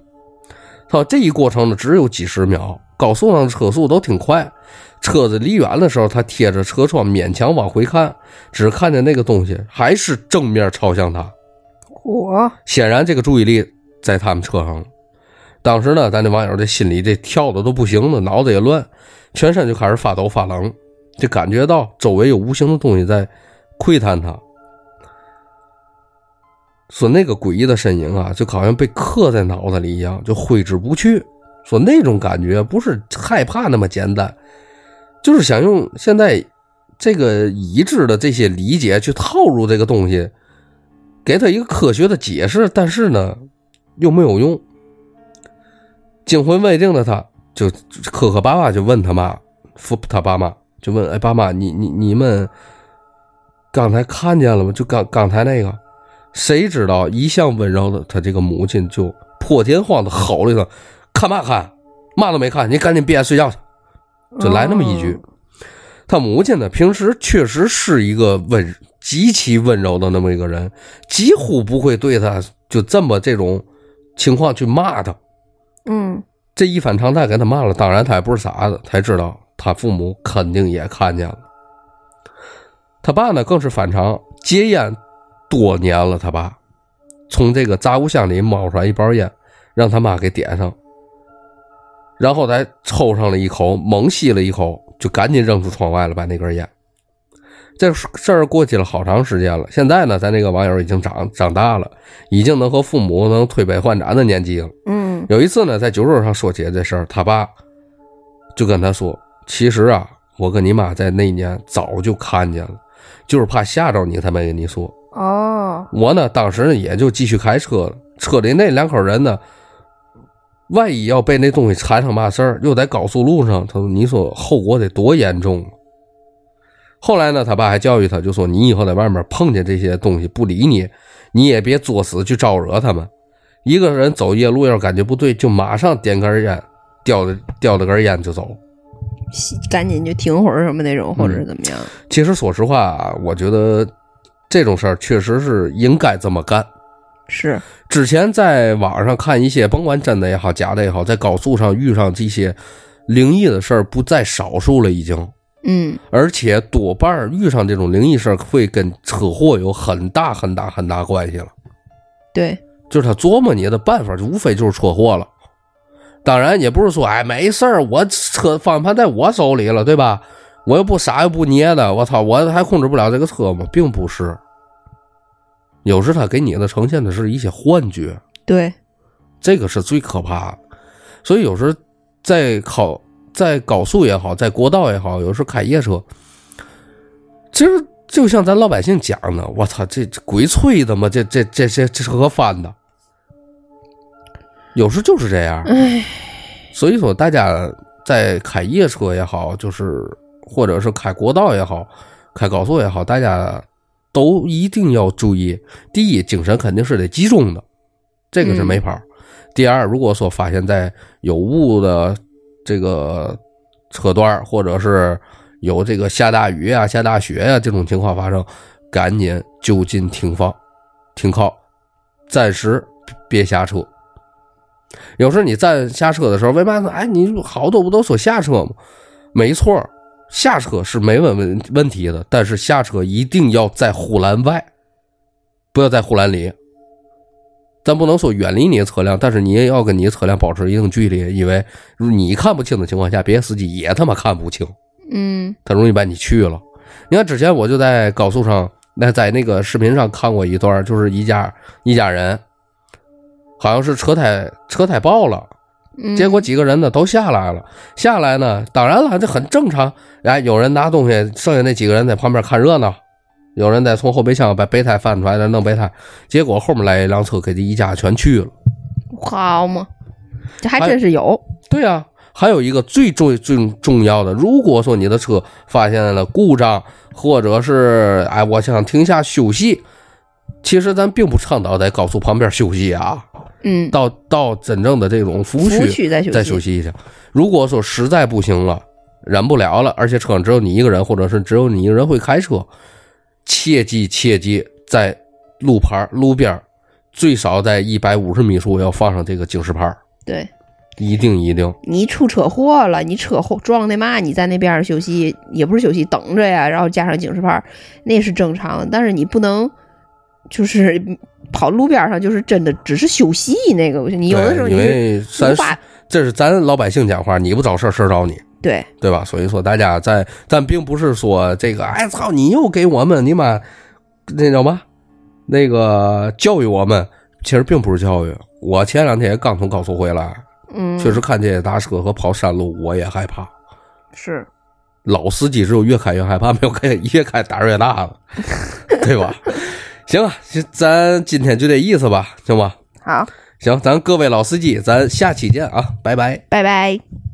他这一过程呢，只有几十秒。高速上车速都挺快，车子离远的时候，他贴着车窗勉强往回看，只看见那个东西还是正面朝向他。
我
显然这个注意力在他们车上了。当时呢，咱这网友这心里这跳的都不行了，脑子也乱，全身就开始发抖发冷，就感觉到周围有无形的东西在窥探他。说那个诡异的身影啊，就好像被刻在脑子里一样，就挥之不去。说那种感觉不是害怕那么简单，就是想用现在这个已知的这些理解去套入这个东西，给他一个科学的解释，但是呢又没有用。惊魂未定的他，就磕磕巴巴就问他妈，父他爸妈就问：“哎，爸妈，你你你们刚才看见了吗？就刚刚才那个？”谁知道一向温柔的他这个母亲就破天荒的吼了一声。看嘛看，嘛都没看，你赶紧闭眼睡觉去，就来那么一句。他母亲呢，平时确实是一个温极其温柔的那么一个人，几乎不会对他就这么这种情况去骂他。
嗯，
这一反常态给他骂了，当然他也不是傻子，才知道他父母肯定也看见了。他爸呢，更是反常，戒烟多年了。他爸从这个杂物箱里冒出来一包烟，让他妈给点上。然后才抽上了一口，猛吸了一口，就赶紧扔出窗外了，把那根烟。这事儿过去了好长时间了。现在呢，咱这个网友已经长长大了，已经能和父母能推杯换盏的年纪了。
嗯，
有一次呢，在酒桌上说起这事儿，他爸就跟他说：“其实啊，我跟你妈在那年早就看见了，就是怕吓着你，才没跟你说。
哦，
我呢，当时也就继续开车了，车里那两口人呢。”万一要被那东西缠上嘛事儿，又在高速路上，他说：“你说后果得多严重？”后来呢，他爸还教育他，就说：“你以后在外面碰见这些东西不理你，你也别作死去招惹他们。一个人走夜路，要感觉不对，就马上点根烟，叼着叼着根烟就走，
赶紧就停会儿什么那种，或者怎么样。
其实说实话，我觉得这种事儿确实是应该这么干。
是
之前在网上看一些，甭管真的也好，假的也好，在高速上遇上这些灵异的事儿不在少数了，已经。
嗯，
而且多半遇上这种灵异事儿，会跟车祸有很大很大很大关系了。
对，
就是他琢磨你的办法，就无非就是车祸了。当然也不是说，哎，没事儿，我车方向盘在我手里了，对吧？我又不傻又不捏的，我操，我还控制不了这个车吗？并不是。有时他给你的呈现的是一些幻觉，
对，
这个是最可怕的。所以有时在考在高速也好，在国道也好，有时开夜车，其实就像咱老百姓讲的，我操，这鬼吹的嘛，这这这这车翻的，有时就是这样。
唉，
所以说大家在开夜车也好，就是或者是开国道也好，开高速也好，大家。都一定要注意。第一，精神肯定是得集中的，这个是没跑。第二，如果说发现在有雾的这个车段，或者是有这个下大雨啊、下大雪呀这种情况发生，赶紧就近停放、停靠，暂时别下车。有时你站下车的时候，为嘛呢哎，你好多不都说下车吗？没错。下车是没问问问题的，但是下车一定要在护栏外，不要在护栏里。咱不能说远离你的车辆，但是你也要跟你的车辆保持一定距离，因为你看不清的情况下，别的司机也他妈看不清，
嗯
他容易把你去了。你看之前我就在高速上，那在那个视频上看过一段，就是一家一家人，好像是车胎车胎爆了，
嗯，
结果几个人呢都下来了，下来呢，当然了，这很正常。哎，有人拿东西，剩下那几个人在旁边看热闹，有人在从后备箱把备胎翻出来再弄备胎，结果后面来一辆车给这一家全去了。
好嘛，这还真是有。
对啊，还有一个最重最重要的，如果说你的车发现了故障，或者是哎我想停下休息，其实咱并不倡导在高速旁边休息啊，
嗯，
到到真正的这种服务
服务
区
区再休息，
再休息一下。如果说实在不行了，忍不了了，而且车上只有你一个人，或者是只有你一个人会开车，切记切记，在路牌路边最少在一百五十米处要放上这个警示牌，
对
一定一定。
你出车祸了，你车祸撞的嘛，你在那边休息也不是休息，等着呀，然后加上警示牌，那是正常。但是你不能就是跑路边上，就是真的只是休息那个，你有的时候
对因为咱这是咱老百姓讲话，你不找事儿，事儿找你，
对
对吧？所以说大家在但并不是说这个，哎操，你又给我们你妈那叫嘛，那个教育我们，其实并不是教育。我前两天也刚从高速回来，
嗯，
确实看这些大车和跑山路，我也害怕。
是
老司机只有越开越害怕，没有开越开胆儿越大了，对吧？行啊，咱今天就这意思吧，行吧？
好，
行，咱各位老司机，咱下期见啊，拜拜。
拜拜。